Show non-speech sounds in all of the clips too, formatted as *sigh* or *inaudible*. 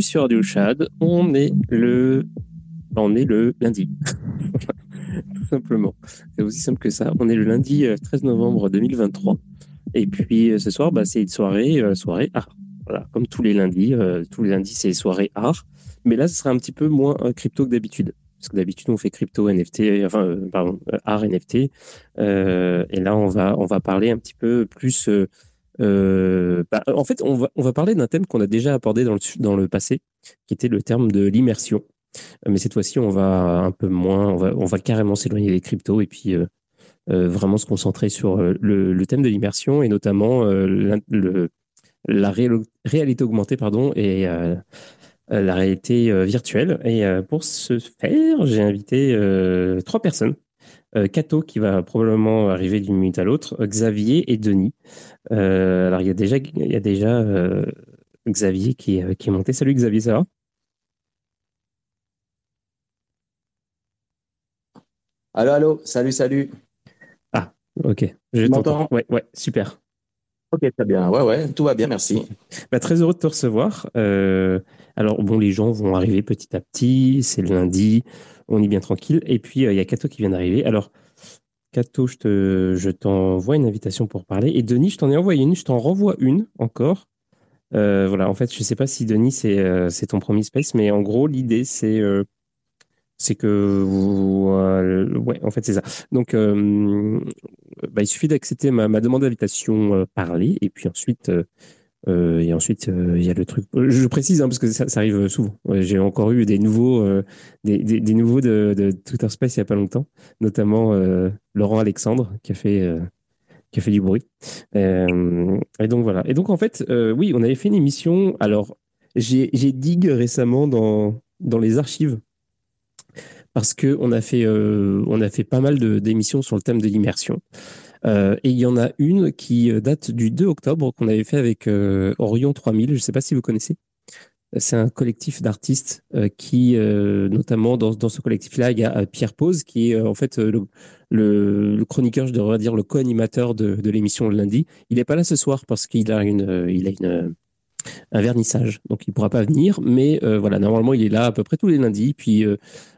Sur Radio Chad. On est le, on est le lundi. *laughs* Tout simplement. C'est aussi simple que ça. On est le lundi 13 euh, novembre 2023. Et puis euh, ce soir, bah, c'est une soirée, euh, soirée art. Voilà, comme tous les lundis. tous les lundis, c'est soirée art. Mais là, ce sera un petit peu moins crypto que d'habitude. Parce que d'habitude, on fait crypto, NFT, enfin, pardon, art, NFT. et là, on va, on va parler un petit peu plus euh, bah, en fait, on va, on va parler d'un thème qu'on a déjà abordé dans le, dans le passé, qui était le terme de l'immersion. Euh, mais cette fois-ci, on va un peu moins, on va, on va carrément s'éloigner des cryptos et puis euh, euh vraiment se concentrer sur le, le thème de l'immersion et notamment le, la réalité augmentée pardon, et la réalité virtuelle. Et pour ce faire, j'ai invité trois personnes Cato qui va probablement arriver d'une minute à l'autre, Xavier et Denis. Euh, alors, il y a déjà, il y a déjà euh, Xavier qui, euh, qui est monté. Salut Xavier, ça va? Allô, allô, salut, salut. Ah, ok. Je t'entends. Ouais, ouais, super. Ok, très bien. Ouais, ouais, tout va bien, merci. Bah, très heureux de te recevoir. alors, bon, les gens vont arriver petit à petit. C'est le lundi. On est bien tranquille. Et puis, il y a Cato qui vient d'arriver. Alors, Cato, je, t'envoie une invitation pour parler. Et Denis, je t'en ai envoyé une, je t'en renvoie une encore. Euh, voilà, en fait, je ne sais pas si Denis, c'est euh, ton premier space, mais en gros, l'idée, c'est euh, c'est que ouais, en fait, c'est ça. Donc, bah, il suffit d'accepter ma, demande d'invitation parler, et puis ensuite, euh, et ensuite, euh, il y a le truc. Je précise hein, parce que ça, arrive souvent. J'ai encore eu des nouveaux, euh, des, nouveaux de, Twitter Space il y a pas longtemps, notamment Laurent Alexandre qui a fait qui a fait du bruit. et donc voilà. Et donc en fait, oui, on avait fait une émission. Alors j'ai dig récemment dans dans les archives parce que on a fait a fait pas mal d'émissions sur le thème de l'immersion. Euh, et il y en a une qui euh, date du 2 octobre qu'on avait fait avec euh, Orion 3000. Je ne sais pas si vous connaissez. C'est un collectif d'artistes qui, notamment dans, dans ce collectif-là, il y a Pierre Pose qui est en fait le, chroniqueur, je devrais dire le co-animateur de, de l'émission le lundi. Il n'est pas là ce soir parce qu'il a une, il a une, un vernissage. Donc il ne pourra pas venir, mais voilà, normalement il est là à peu près tous les lundis. Puis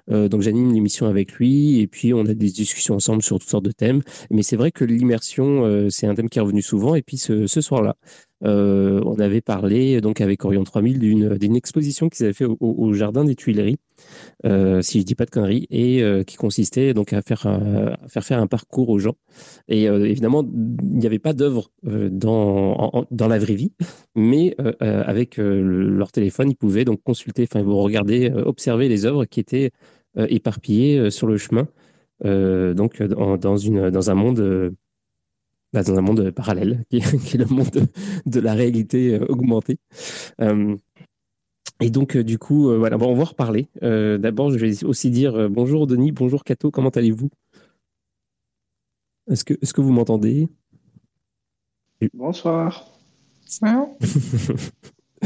donc j'anime l'émission avec lui et puis on a des discussions ensemble sur toutes sortes de thèmes. Mais c'est vrai que l'immersion, c'est un thème qui est revenu souvent. Et puis ce, soir-là, on avait parlé donc avec Orion 3000 d'une exposition qu'ils avaient fait au, jardin des Tuileries euh, si je dis pas de conneries, et euh, qui consistait donc à faire, à faire faire un parcours aux gens. Et euh, évidemment, il n'y avait pas d'œuvre dans, dans la vraie vie, mais avec leur téléphone, ils pouvaient donc consulter, enfin, regarder, observer les œuvres qui étaient éparpillées sur le chemin, donc dans, une, dans un monde. Bah, dans un monde parallèle, *laughs* qui est, le monde de, la réalité augmentée. Et donc, euh, du coup, euh, voilà, on va en reparler. Euh, d'abord, je vais aussi dire bonjour Denis, bonjour Cato, comment allez-vous? Est-ce que, est que vous m'entendez? Bonsoir. *laughs*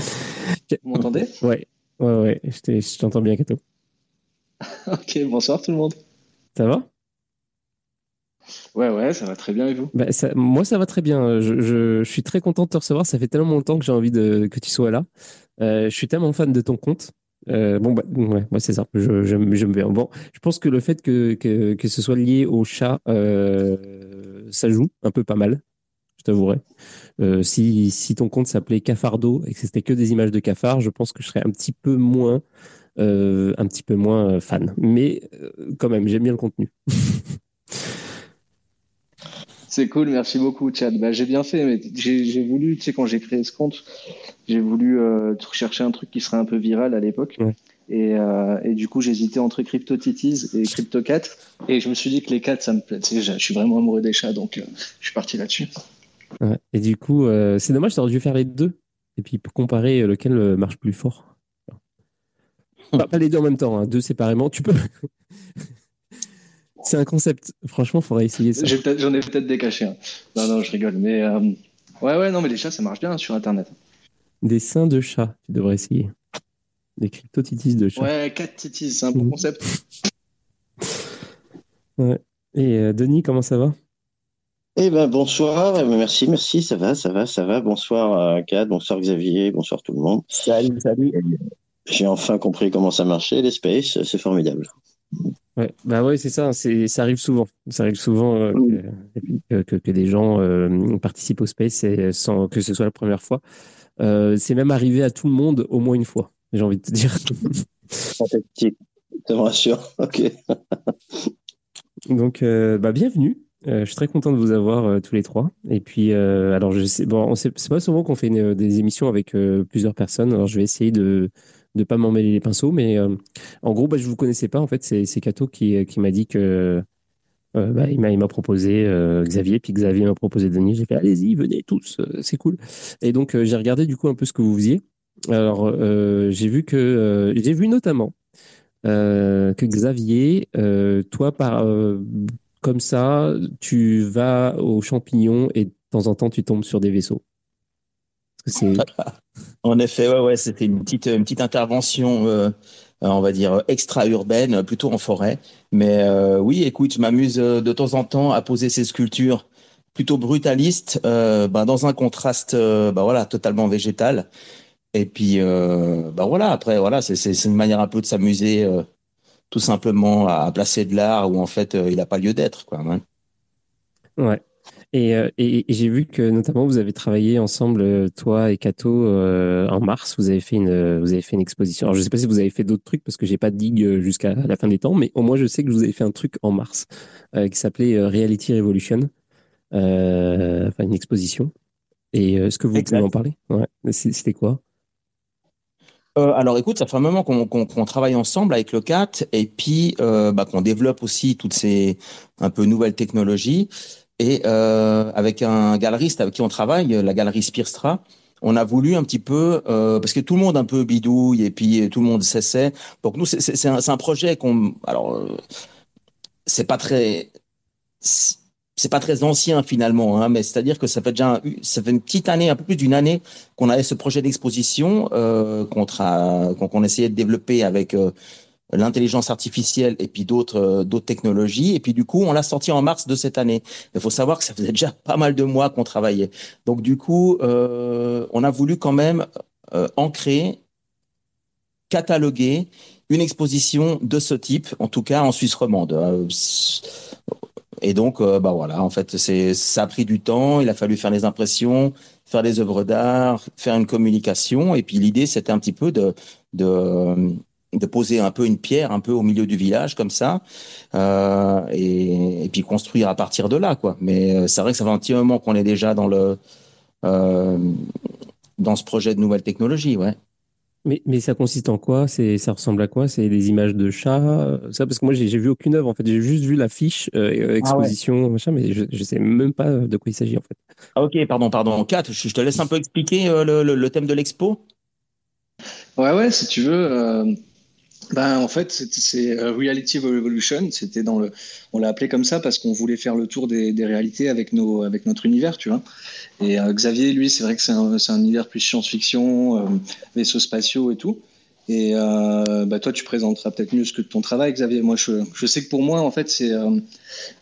vous m'entendez? Ouais, ouais, ouais, je t'entends bien, Cato. *laughs* ok, bonsoir tout le monde. Ça va? Ouais, ouais, ça va très bien et vous? Bah, Moi, ça va très bien. Je, suis très content de te recevoir. Ça fait tellement longtemps que j'ai envie que tu sois là. Euh, je suis tellement fan de ton compte. Euh, bon, bah, ouais, c'est ça. Je, je, je, Bon, je pense que le fait que, que, ce soit lié au chat, euh, ça joue un peu pas mal, je t'avouerai. Si, si ton compte s'appelait Cafardo et que c'était que des images de cafards, je pense que je serais un petit peu moins, un petit peu moins fan. Mais quand même, j'aime bien le contenu. *laughs* C'est cool, merci beaucoup, Chad. Bah, j'ai bien fait, mais j'ai voulu, tu sais, quand j'ai créé ce compte, j'ai voulu euh, chercher un truc qui serait un peu viral à l'époque. Et, euh, et, du coup, j'hésitais entre CryptoTitties et CryptoCat. Et je me suis dit que les cats, ça me plaît. Tu sais, je, suis vraiment amoureux des chats, donc euh, je suis parti là-dessus. Et du coup, c'est dommage, aurais dû faire les deux. Et puis comparer lequel marche plus fort. pas les deux en même temps, hein, deux séparément. Tu peux. *laughs* C'est un concept. Franchement, il faudrait essayer ça. J'en ai peut-être décaché. Hein. Non, non, je rigole. Mais euh, ouais, ouais, non, mais les chats, ça marche bien sur Internet. Des seins de chat, tu devrais essayer. Des crypto-titis de chat. Ouais, 4 titis, c'est un bon mhm. concept. *laughs* ouais. Et euh, Denis, comment ça va? Eh ben bonsoir, eh ben, merci, merci, ça va, ça va, ça va. Bonsoir Kat, bonsoir Xavier, bonsoir tout le monde. Salut, salut. J'ai enfin compris comment ça marchait, les spaces, c'est formidable. Ouais, bah ouais, c'est ça, c'est, ça arrive souvent. Ça arrive souvent euh, que, que, que, des gens euh, participent au space et sans que ce soit la première fois. Euh, c'est même arrivé à tout le monde au moins une fois, j'ai envie de te dire. *laughs* Ça me rassure. Ok. Donc, bah, bienvenue. je suis très content de vous avoir tous les trois. Et puis, alors, je sais, bon, c'est pas souvent qu'on fait des émissions avec plusieurs personnes. Alors, je vais essayer de de pas m'emmêler les pinceaux. Mais euh, en gros, bah, je vous connaissais pas. En fait, c'est Cato qui, qui m'a dit que euh, bah, il m'a proposé euh, Xavier, puis Xavier m'a proposé Denis. J'ai fait allez-y, venez tous, c'est cool. Et donc j'ai regardé du coup un peu ce que vous faisiez. Alors j'ai vu que j'ai vu notamment que Xavier, toi par comme ça, tu vas aux champignons et de temps en temps tu tombes sur des vaisseaux. *laughs* En effet, ouais, ouais, c'était une petite, une petite intervention, euh, on va dire extra-urbaine, plutôt en forêt. Mais euh, oui, écoute, je m'amuse euh, de temps en temps à poser ces sculptures plutôt brutalistes, euh, bah, dans un contraste, bah voilà, totalement végétal. Et puis, bah voilà, après, voilà, c'est une manière un peu de s'amuser, tout simplement à, placer de l'art où en fait il n'a pas lieu d'être, quoi. Hein. Ouais. Euh, et, j'ai vu que notamment vous avez travaillé ensemble, euh, toi et Kato, euh, en mars. Vous avez fait une, vous avez fait une exposition. Alors je sais pas si vous avez fait d'autres trucs parce que j'ai pas de digue jusqu'à la fin des temps, mais au moins je sais que vous avez fait un truc en mars qui s'appelait Reality Revolution, enfin une exposition. Et est-ce que vous pouvez en parler? Ouais. C'était quoi? Alors écoute, ça fait un moment qu'on travaille ensemble avec le CAT et puis bah, qu'on développe aussi toutes ces un peu nouvelles technologies. Et euh, avec un galeriste avec qui on travaille, la galerie Spirstra, on a voulu un petit peu, euh, parce que tout le monde un peu bidouille et puis tout le monde s'essaie. Donc nous, c'est un, un, projet qu'on, alors euh, c'est pas très, c'est pas très ancien finalement, hein, mais c'est-à-dire que ça fait déjà, ça fait une petite année, un peu plus d'une année qu'on avait ce projet d'exposition euh, qu'on qu essayait de développer avec euh, l'intelligence artificielle et puis d'autres d'autres technologies. Et puis du coup, on l'a sorti en mars de cette année. Il faut savoir que ça faisait déjà pas mal de mois qu'on travaillait. Donc du coup, on a voulu quand même ancrer, cataloguer une exposition de ce type, en tout cas en Suisse romande. Et donc, euh, bah voilà, en fait, c'est ça a pris du temps. Il a fallu faire des impressions, faire des œuvres d'art, faire une communication. Et puis l'idée, c'était un petit peu de de poser un peu une pierre un peu au milieu du village comme ça euh, et, et, puis construire à partir de là quoi mais euh, c'est vrai que ça fait un petit moment qu'on est déjà dans le euh, dans ce projet de nouvelles technologies ouais mais, mais ça consiste en quoi? C'est ça ressemble à quoi? C'est des images de chats Ça? Parce que moi j'ai vu aucune œuvre en fait. J'ai juste vu l'affiche euh, ah exposition machin, mais je, je sais même pas de quoi il s'agit en fait. Ah, ok, pardon, pardon. Kat, je, te laisse un peu expliquer le, le, le, thème de l'expo. Ouais, ouais, si tu veux. Ben, en fait, c'est Reality Revolution. C'était dans le, on l'a appelé comme ça parce qu'on voulait faire le tour des, réalités avec nos, avec notre univers, tu vois. Et euh, Xavier, lui, c'est vrai que c'est un, un, univers plus science-fiction, euh, vaisseaux spatiaux et tout. Et euh, bah, toi, tu présenteras peut-être mieux ce que ton travail, Xavier. Moi, je, sais que pour moi, en fait, c'est euh,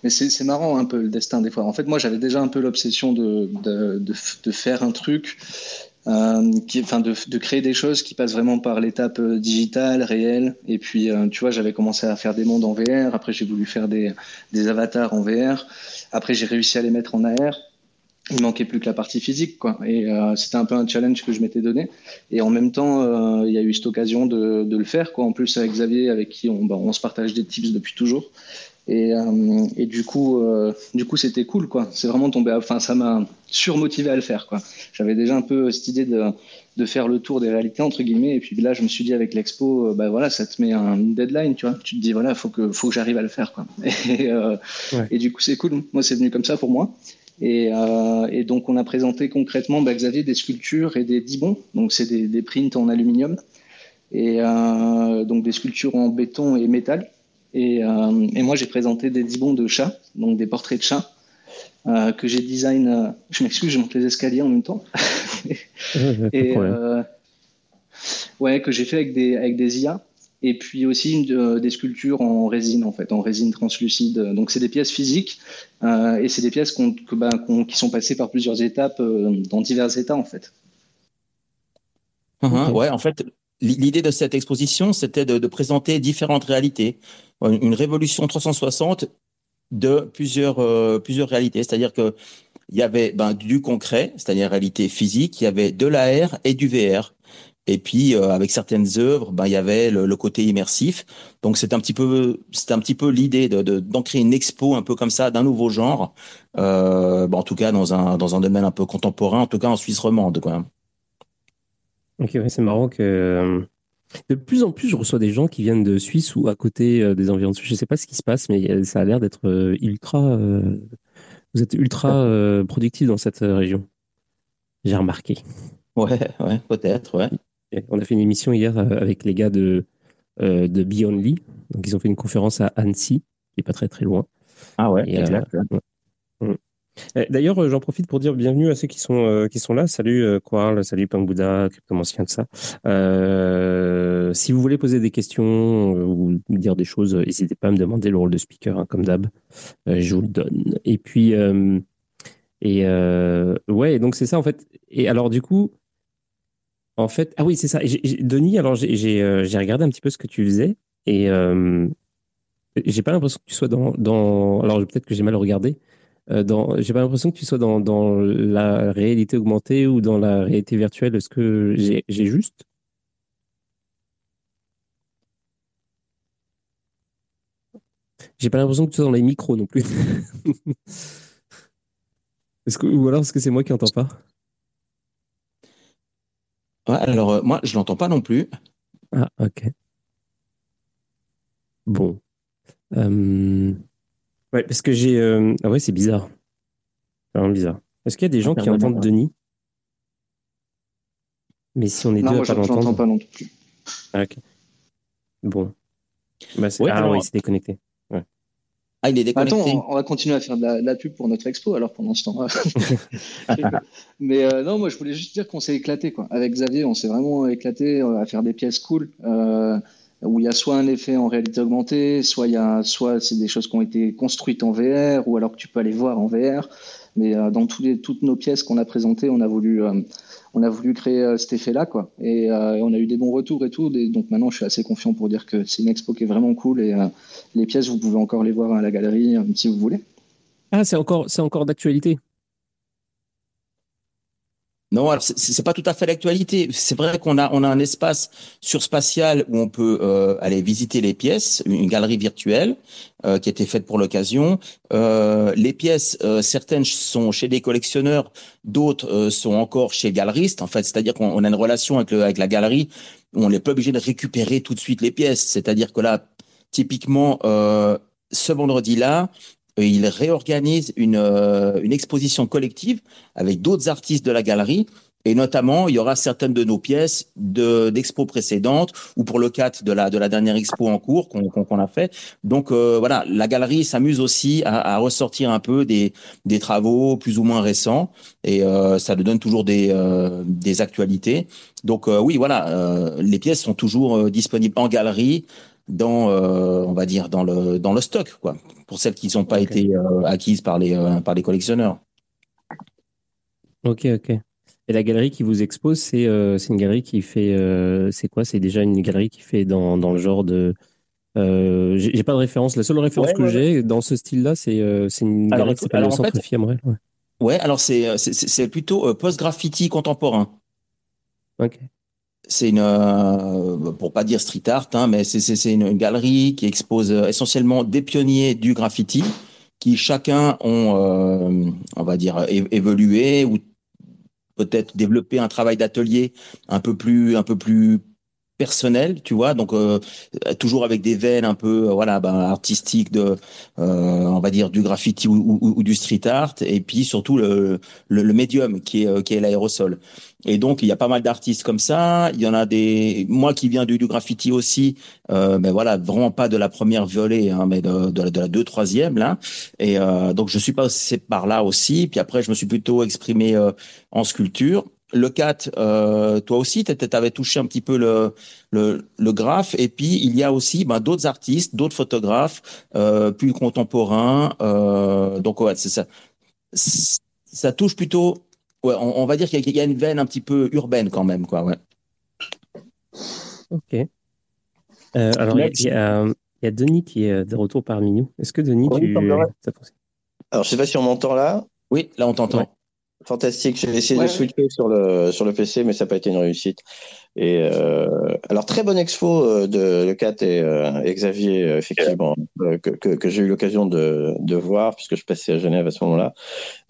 mais c'est marrant un peu le destin des fois. En fait, moi, j'avais déjà un peu l'obsession de, de, faire un truc, euh, enfin, de, créer des choses qui passent vraiment par l'étape euh, digitale, réelle. Et puis, tu vois, j'avais commencé à faire des mondes en VR. Après, j'ai voulu faire des, des avatars en VR. Après, j'ai réussi à les mettre en AR il manquait plus que la partie physique, quoi. Et euh, c'était un peu un challenge que je m'étais donné. Et en même temps, euh, il y a eu cette occasion de, de, le faire, quoi. En plus avec Xavier, avec qui on, bah, on se partage des tips depuis toujours. Et, euh, et du coup, euh, du coup, c'était cool, quoi. C'est vraiment tombé. Enfin, ça m'a surmotivé à le faire, quoi. J'avais déjà un peu cette idée de, de faire le tour des réalités entre guillemets. Et puis là, je me suis dit avec l'expo, euh, bah voilà, ça te met un deadline, tu vois. Tu te dis voilà, faut que faut que j'arrive à le faire, quoi. *laughs* Et, ouais. et du coup, c'est cool. Moi, c'est venu comme ça pour moi. Et, euh, et, donc, on a présenté concrètement, bah, Xavier, des sculptures et des dibons. Donc, c'est des, des, prints en aluminium. Et euh, donc, des sculptures en béton et métal. Et, euh, et moi, j'ai présenté des dibons de chats, donc des portraits de chats, euh, que j'ai design. Euh, je m'excuse, je monte les escaliers en même temps. *laughs* et, ouais, que j'ai fait avec des, avec des IA et puis aussi une, des sculptures en résine en fait, en résine translucide. Donc c'est des pièces physiques euh, et c'est des pièces qu que, ben, qu qui sont passées par plusieurs étapes euh, dans divers états en fait. Uh -huh, okay. Ouais, en fait, l'idée de cette exposition, c'était de, de, présenter différentes réalités, une révolution 360 de plusieurs euh, plusieurs réalités. C'est-à-dire que il y avait ben, du concret, c'est-à-dire réalité physique, il y avait de l'AR et du VR. Et puis euh, avec certaines œuvres, ben, il y avait le, le côté immersif. Donc c'est un petit peu, c'est un petit peu l'idée de, d'ancrer une expo un peu comme ça d'un nouveau genre. Euh, ben, en tout cas dans un dans un domaine un peu contemporain, en tout cas en Suisse romande. Quoi. Ok, c'est marrant que euh, de plus en plus je reçois des gens qui viennent de Suisse ou à côté euh, des environs de Suisse. Je sais pas ce qui se passe, mais ça a l'air d'être euh, ultra. vous êtes ultra productif dans cette région. J'ai remarqué. Ouais, ouais, peut-être, ouais. On a fait une émission hier euh, avec les gars de, euh, de Beyondly. Donc, ils ont fait une conférence à Annecy, qui n'est pas très très loin. Ah ouais, Et, exact. Euh, D'ailleurs, j'en profite pour dire bienvenue à ceux qui sont, euh, qui sont là. Salut euh, Quarl, salut Pangbuda, Cryptomancien, tout ça. Euh, si vous voulez poser des questions ou dire des choses, n'hésitez pas à me demander le rôle de speaker, hein, comme d'hab. je vous le donne. Et puis, et ouais, donc c'est ça en fait. Et alors, du coup, en fait, ah oui, c'est ça. Denis, alors j'ai euh, regardé un petit peu ce que tu faisais et euh, j'ai pas l'impression que tu sois dans, dans... alors peut-être que j'ai mal regardé. Euh, dans, j'ai pas l'impression que tu sois dans, dans la réalité augmentée ou dans la réalité virtuelle. Est-ce que j'ai juste? J'ai pas l'impression que tu sois dans les micros non plus. *laughs* est-ce que, ou alors est-ce que c'est moi qui entends pas? Ouais, alors euh, moi, je l'entends pas non plus. Ah, ok. Bon. Euh... Ouais, parce que j'ai. Euh... Ah ouais, c'est bizarre. C'est vraiment bizarre. Est-ce qu'il y a des gens qui entendent Denis? Mais si on est non, deux moi, à pas l'entendre. l'entendre. pas non plus. Ah, ok. Bon. Bah, Ouais, ah alors- oui, c'est déconnecté. Ah, il est déconnecté. Attends, on va continuer à faire de la, de la pub pour notre expo alors pendant ce temps. *laughs* *laughs* Mais euh, non, moi je voulais juste dire qu'on s'est éclaté quoi. Avec Xavier, on s'est vraiment éclaté euh, à faire des pièces cool. Euh, où il y a soit un effet en réalité augmentée, soit il y a, soit c'est des choses qui ont été construites en VR, ou alors que tu peux aller voir en VR. Mais euh, dans toutes nos pièces qu'on a présentées, on a voulu, euh, on a voulu créer euh, cet effet-là, quoi. Et on a eu des bons retours et tout. donc maintenant, je suis assez confiant pour dire que c'est une expo qui est vraiment cool. Et les pièces, vous pouvez encore les voir à la galerie si vous voulez. Ah, c'est encore, c'est encore d'actualité. Non, alors c'est pas tout à fait l'actualité. C'est vrai qu'on a on a un espace sur spatial où on peut euh, aller visiter les pièces, une galerie virtuelle euh, qui a été faite pour l'occasion. Euh, les pièces, certaines sont chez des collectionneurs, d'autres sont encore chez galeristes. En fait, c'est-à-dire qu'on a une relation avec, le, avec la galerie où on n'est pas obligé de récupérer tout de suite les pièces. C'est-à-dire que là, typiquement, ce vendredi-là, euh, il réorganise une, euh, une exposition collective avec d'autres artistes de la galerie. Et notamment, il y aura certaines de nos pièces de d'expos précédentes ou pour le cadre de la de la dernière expo en cours qu'on qu'on a fait. Donc euh, voilà, la galerie s'amuse aussi à, à, ressortir un peu des des travaux plus ou moins récents et euh, ça nous donne toujours des euh, des actualités. Donc oui, voilà, les pièces sont toujours disponibles en galerie dans, euh, on va dire, dans le, dans le stock, quoi, pour celles qui n'ont pas été euh, acquises par les, euh, par les collectionneurs. Ok, ok. Et la galerie qui vous expose, c'est c'est une galerie qui fait. c'est quoi? C'est déjà une galerie qui fait dans, dans le genre de. j'ai pas de référence. La seule référence que j'ai dans ce style-là, c'est une galerie qui s'appelle le Centre fait, Ouais. ouais, alors c'est plutôt post-graffiti contemporain. Ok c'est une, euh, pour pas dire street art, hein, mais c'est une, une, galerie qui expose euh, essentiellement des pionniers du graffiti qui chacun ont, euh, on va dire, évolué ou peut-être développé un travail d'atelier un peu plus, un peu plus personnel, tu vois, donc euh, toujours avec des veines un peu, voilà, ben, artistiques de, on va dire du graffiti ou, du street art, et puis surtout le, le, le médium qui est, qui est l'aérosol. Et donc, il y a pas mal d'artistes comme ça. Il y en a des, moi qui viens du, du graffiti aussi, euh, mais voilà, vraiment pas de la première violée, hein, mais de, de, de, la deux, troisième, là. Et euh, donc, je suis passé par là aussi. Puis après, je me suis plutôt exprimé euh, en sculpture. Le 4, euh, toi aussi, tu avais touché un petit peu le, le, le graphe. Et puis, il y a aussi ben, d'autres artistes, d'autres photographes, euh, plus contemporains. Euh, donc, ouais, c'est ça. Ça touche plutôt ouais, on, on, va dire qu'il y, a une veine un petit peu urbaine quand même, quoi. Ouais. Ok. Euh, alors, il y, y, y, a Denis qui est de retour parmi nous. Est-ce que Denis, oui, tu... Alors, je sais pas si on m'entend là. Oui, là, on t'entend. Ouais. Fantastique. J'ai essayé ouais, de switcher sur le sur le PC, mais ça n'a pas été une réussite. Et euh, alors très bonne expo euh, de Le Cat et, euh, et Xavier euh, effectivement euh, que, que, que j'ai eu l'occasion de, de voir puisque je passais à Genève à ce moment-là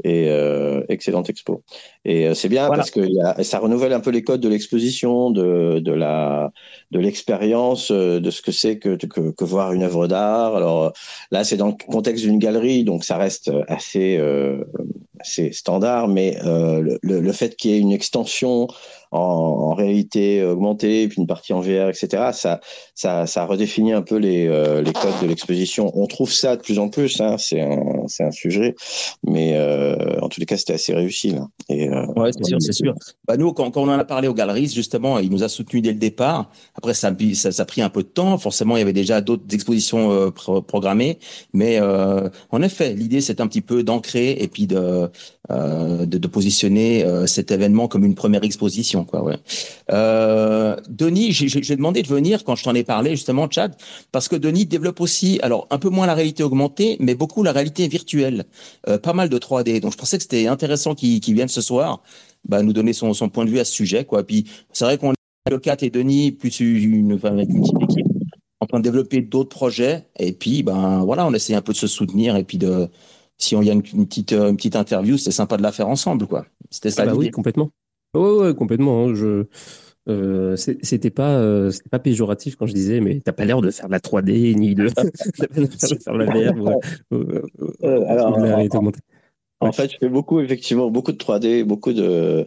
et euh, excellente expo. Et c'est bien voilà. parce que y a, ça renouvelle un peu les codes de l'exposition, de de la de l'expérience, de ce que c'est que, que, que voir une œuvre d'art. Alors là c'est dans le contexte d'une galerie donc ça reste assez assez standard, mais le, le, fait qu'il y ait une extension en, en, réalité augmentée, puis une partie en VR, etc. Ça, ça, ça redéfinit un peu les, euh, les codes de l'exposition. On trouve ça de plus en plus, hein, c'est un, c'est un sujet, mais euh, en tous les cas, c'était assez réussi. Là. Et, euh, ouais, c'est sûr, c'est sûr. Bah, nous, quand, quand, on en a parlé aux galeries, justement, il nous a soutenu dès le départ. Après, ça, ça, ça a pris un peu de temps. Forcément, il y avait déjà d'autres expositions euh, pro programmées, mais euh, en effet, l'idée, c'est un petit peu d'ancrer et puis de, de, de, positionner cet événement comme une première exposition. Quoi, ouais. Euh, Denis, j'ai demandé de venir quand je t'en ai parlé justement, Chad, parce que Denis développe aussi, alors un peu moins la réalité augmentée, mais beaucoup la réalité virtuelle, euh, pas mal de 3D. Donc je pensais que c'était intéressant qu'il qu vienne ce soir, bah, nous donner son, son, point de vue à ce sujet. Quoi. Puis c'est vrai qu'on est le 4 et Denis, plus une, enfin, avec une petite équipe, en train de développer d'autres projets. Et puis, ben voilà, on essaie un peu de se soutenir et puis de si on y a une, une petite une petite interview, c'est sympa de la faire ensemble, quoi. C'était ça. Ah bah oui, complètement. Ouais, ouais, complètement. Hein. Je, euh, c'était pas, euh, c'était pas péjoratif quand je disais, mais t'as pas l'air de faire de la 3D ni de, *laughs* de faire la VR. Ou, ou, euh, alors, en, en, fait, je fais beaucoup, effectivement, beaucoup de 3D, beaucoup de,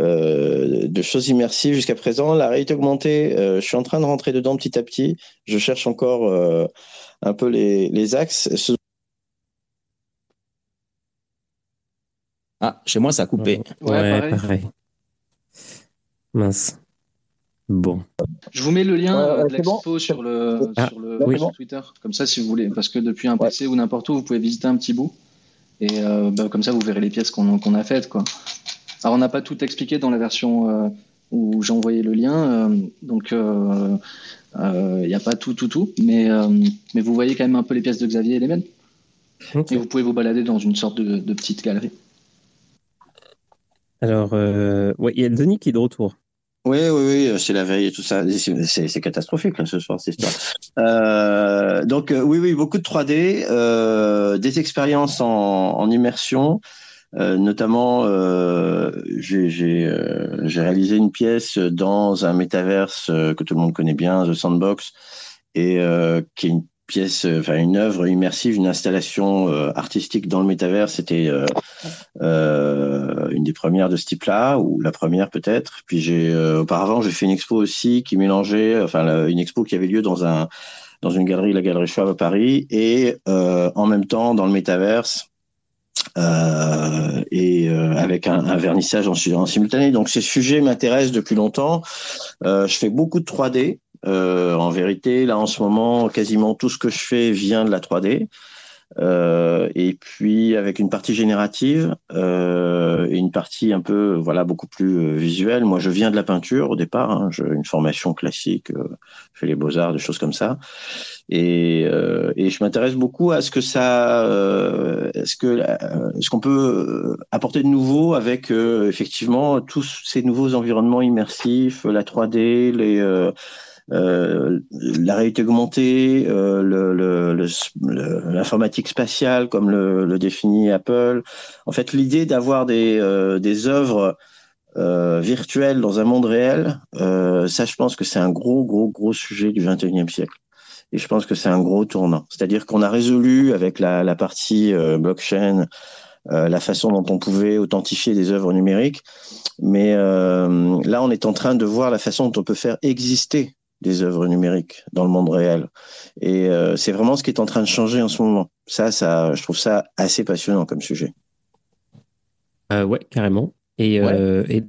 euh, de choses immersives jusqu'à présent. La réalité augmentée, euh, je suis en train de rentrer dedans petit à petit. Je cherche encore euh, un peu les, les axes. Ce... Ah, chez moi, ça a coupé. Ouais, ouais pareil. pareil. Mince. Bon. Je vous mets le lien de l'expo sur le, ah, sur, le Twitter, comme ça si vous voulez, parce que depuis un PC ou n'importe où, vous pouvez visiter un petit bout. Et bah, comme ça, vous verrez les pièces qu'on a faites. Quoi. Alors, on n'a pas tout expliqué dans la version où j'ai envoyé le lien. donc, il n'y a pas tout, tout, tout. Mais, mais vous voyez quand même un peu les pièces de Xavier et les miennes. Et vous pouvez vous balader dans une sorte de, petite galerie. Alors, euh, il y a Denis qui est de retour. Oui, oui, oui, c'est la veille et tout ça. C'est catastrophique ce soir, cette histoire. Euh, donc, euh, oui, oui, beaucoup de 3D, des expériences en, immersion. notamment, j'ai réalisé une pièce dans un métaverse que tout le monde connaît bien, The Sandbox, et qui est une pièce, euh, enfin une œuvre immersive, une installation euh, artistique dans le métavers. C'était euh, une des premières de ce type-là, ou la première peut-être. Puis j'ai auparavant j'ai fait une expo aussi qui mélangeait, enfin une expo qui avait lieu dans un dans une galerie, la galerie Schwab à Paris, et en même temps dans le métaverse. et avec un, vernissage en, en, simultané. Donc ces sujets m'intéressent depuis longtemps. je fais beaucoup de 3D, euh, en vérité, là en ce moment, quasiment tout ce que je fais vient de la 3D. Euh, et puis avec une partie générative euh, et une partie un peu voilà beaucoup plus visuelle. Moi, je viens de la peinture au départ. Hein, j'ai une formation classique, je fais les beaux arts, des choses comme ça. Et, et je m'intéresse beaucoup à ce que ça, est-ce que ce qu'on peut apporter de nouveau avec effectivement tous ces nouveaux environnements immersifs, la 3D, les euh, la réalité augmentée, euh, l'informatique spatiale comme le, définit Apple. En fait, l'idée d'avoir des, euh, des œuvres virtuelles dans un monde réel, ça, je pense que c'est un gros, gros, gros sujet du 21e siècle. Et je pense que c'est un gros tournant. C'est-à-dire qu'on a résolu avec la, la partie blockchain la façon dont on pouvait authentifier des œuvres numériques. Mais là, on est en train de voir la façon dont on peut faire exister des œuvres numériques dans le monde réel. Et euh, c'est vraiment ce qui est en train de changer en ce moment. Ça, ça, je trouve ça assez passionnant comme sujet. Euh, ouais, carrément. Et, euh, et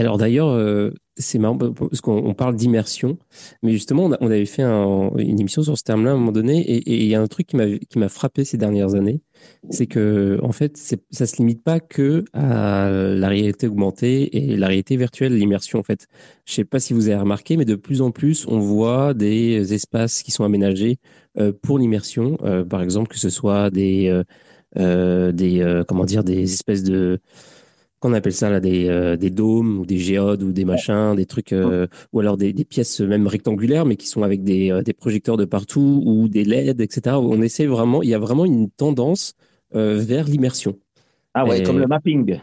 alors d'ailleurs, euh, c'est marrant parce qu'on parle d'immersion, mais justement, on, avait fait une émission sur ce terme-là à un moment donné, et il y a un truc qui m'a frappé ces dernières années, c'est que en fait, ça se limite pas que à la réalité augmentée et la réalité virtuelle, l'immersion. En fait, je sais pas si vous avez remarqué, mais de plus en plus, on voit des espaces qui sont aménagés euh, pour l'immersion, euh, par exemple que ce soit des des comment dire des espèces de qu'on appelle ça là des, euh, des dômes ou des géodes ou des machins, des trucs euh, ou alors des, des, pièces même rectangulaires mais qui sont avec des, euh, des projecteurs de partout ou des LED etc. On essaie vraiment, il y a vraiment une tendance vers l'immersion. Ah ouais, comme le mapping.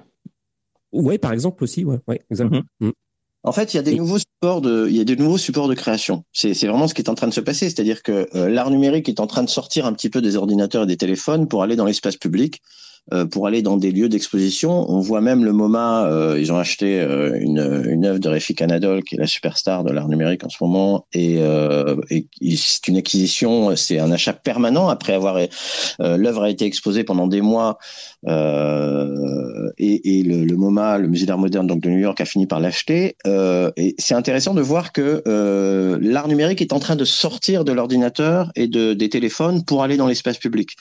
Ouais, par exemple aussi, ouais, ouais exactement. Mm-hmm. Mm. En fait, il y a des nouveaux supports de, il y a des nouveaux supports de création. C'est, c'est vraiment ce qui est en train de se passer, c'est-à-dire que l'art numérique est en train de sortir un petit peu des ordinateurs et des téléphones pour aller dans l'espace public. Euh, pour aller dans des lieux d'exposition. On voit même le MoMA, euh, ils ont acheté euh, une, une œuvre de Réfi Canadol, qui est la superstar de l'art numérique en ce moment, et, et c'est une acquisition, c'est un achat permanent après avoir l'œuvre a été exposée pendant des mois et, et le, le, MoMA, le Musée d'art moderne donc de New York, a fini par l'acheter. Et c'est intéressant de voir que l'art numérique est en train de sortir de l'ordinateur et de, des téléphones pour aller dans l'espace public.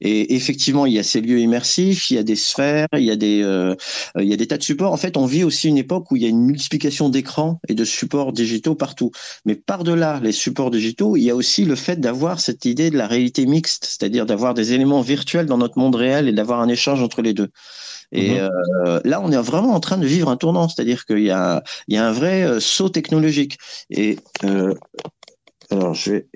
Et effectivement, il y a ces lieux immersifs, il y a des sphères, il y a des, euh, il y a des tas de supports. En fait, on vit aussi une époque où il y a une multiplication d'écrans et de supports digitaux partout. Mais par-delà les supports digitaux, il y a aussi le fait d'avoir cette idée de la réalité mixte, c'est-à-dire d'avoir des éléments virtuels dans notre monde réel et d'avoir un échange entre les deux. Et mhm. euh, là, on est vraiment en train de vivre un tournant, c'est-à-dire qu'il y a, il y a un vrai euh, saut technologique. Et euh, alors, je vais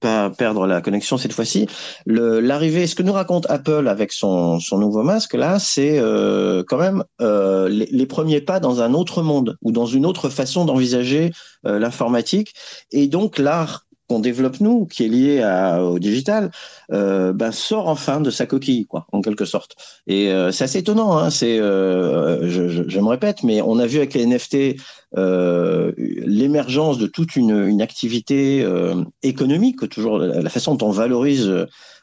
pas perdre la connexion cette fois-ci. L'arrivée, ce que nous raconte Apple avec son, son nouveau masque là, c'est euh, quand même euh, les, les, premiers pas dans un autre monde ou dans une autre façon d'envisager euh, l'informatique et donc l'art qu'on développe nous, qui est lié au digital, euh, ben, sort enfin de sa coquille, quoi, en quelque sorte. Et euh, c'est assez étonnant. Hein, c'est, euh, je, me répète, mais on a vu avec les NFT l'émergence de toute une, activité économique, toujours la, façon dont on valorise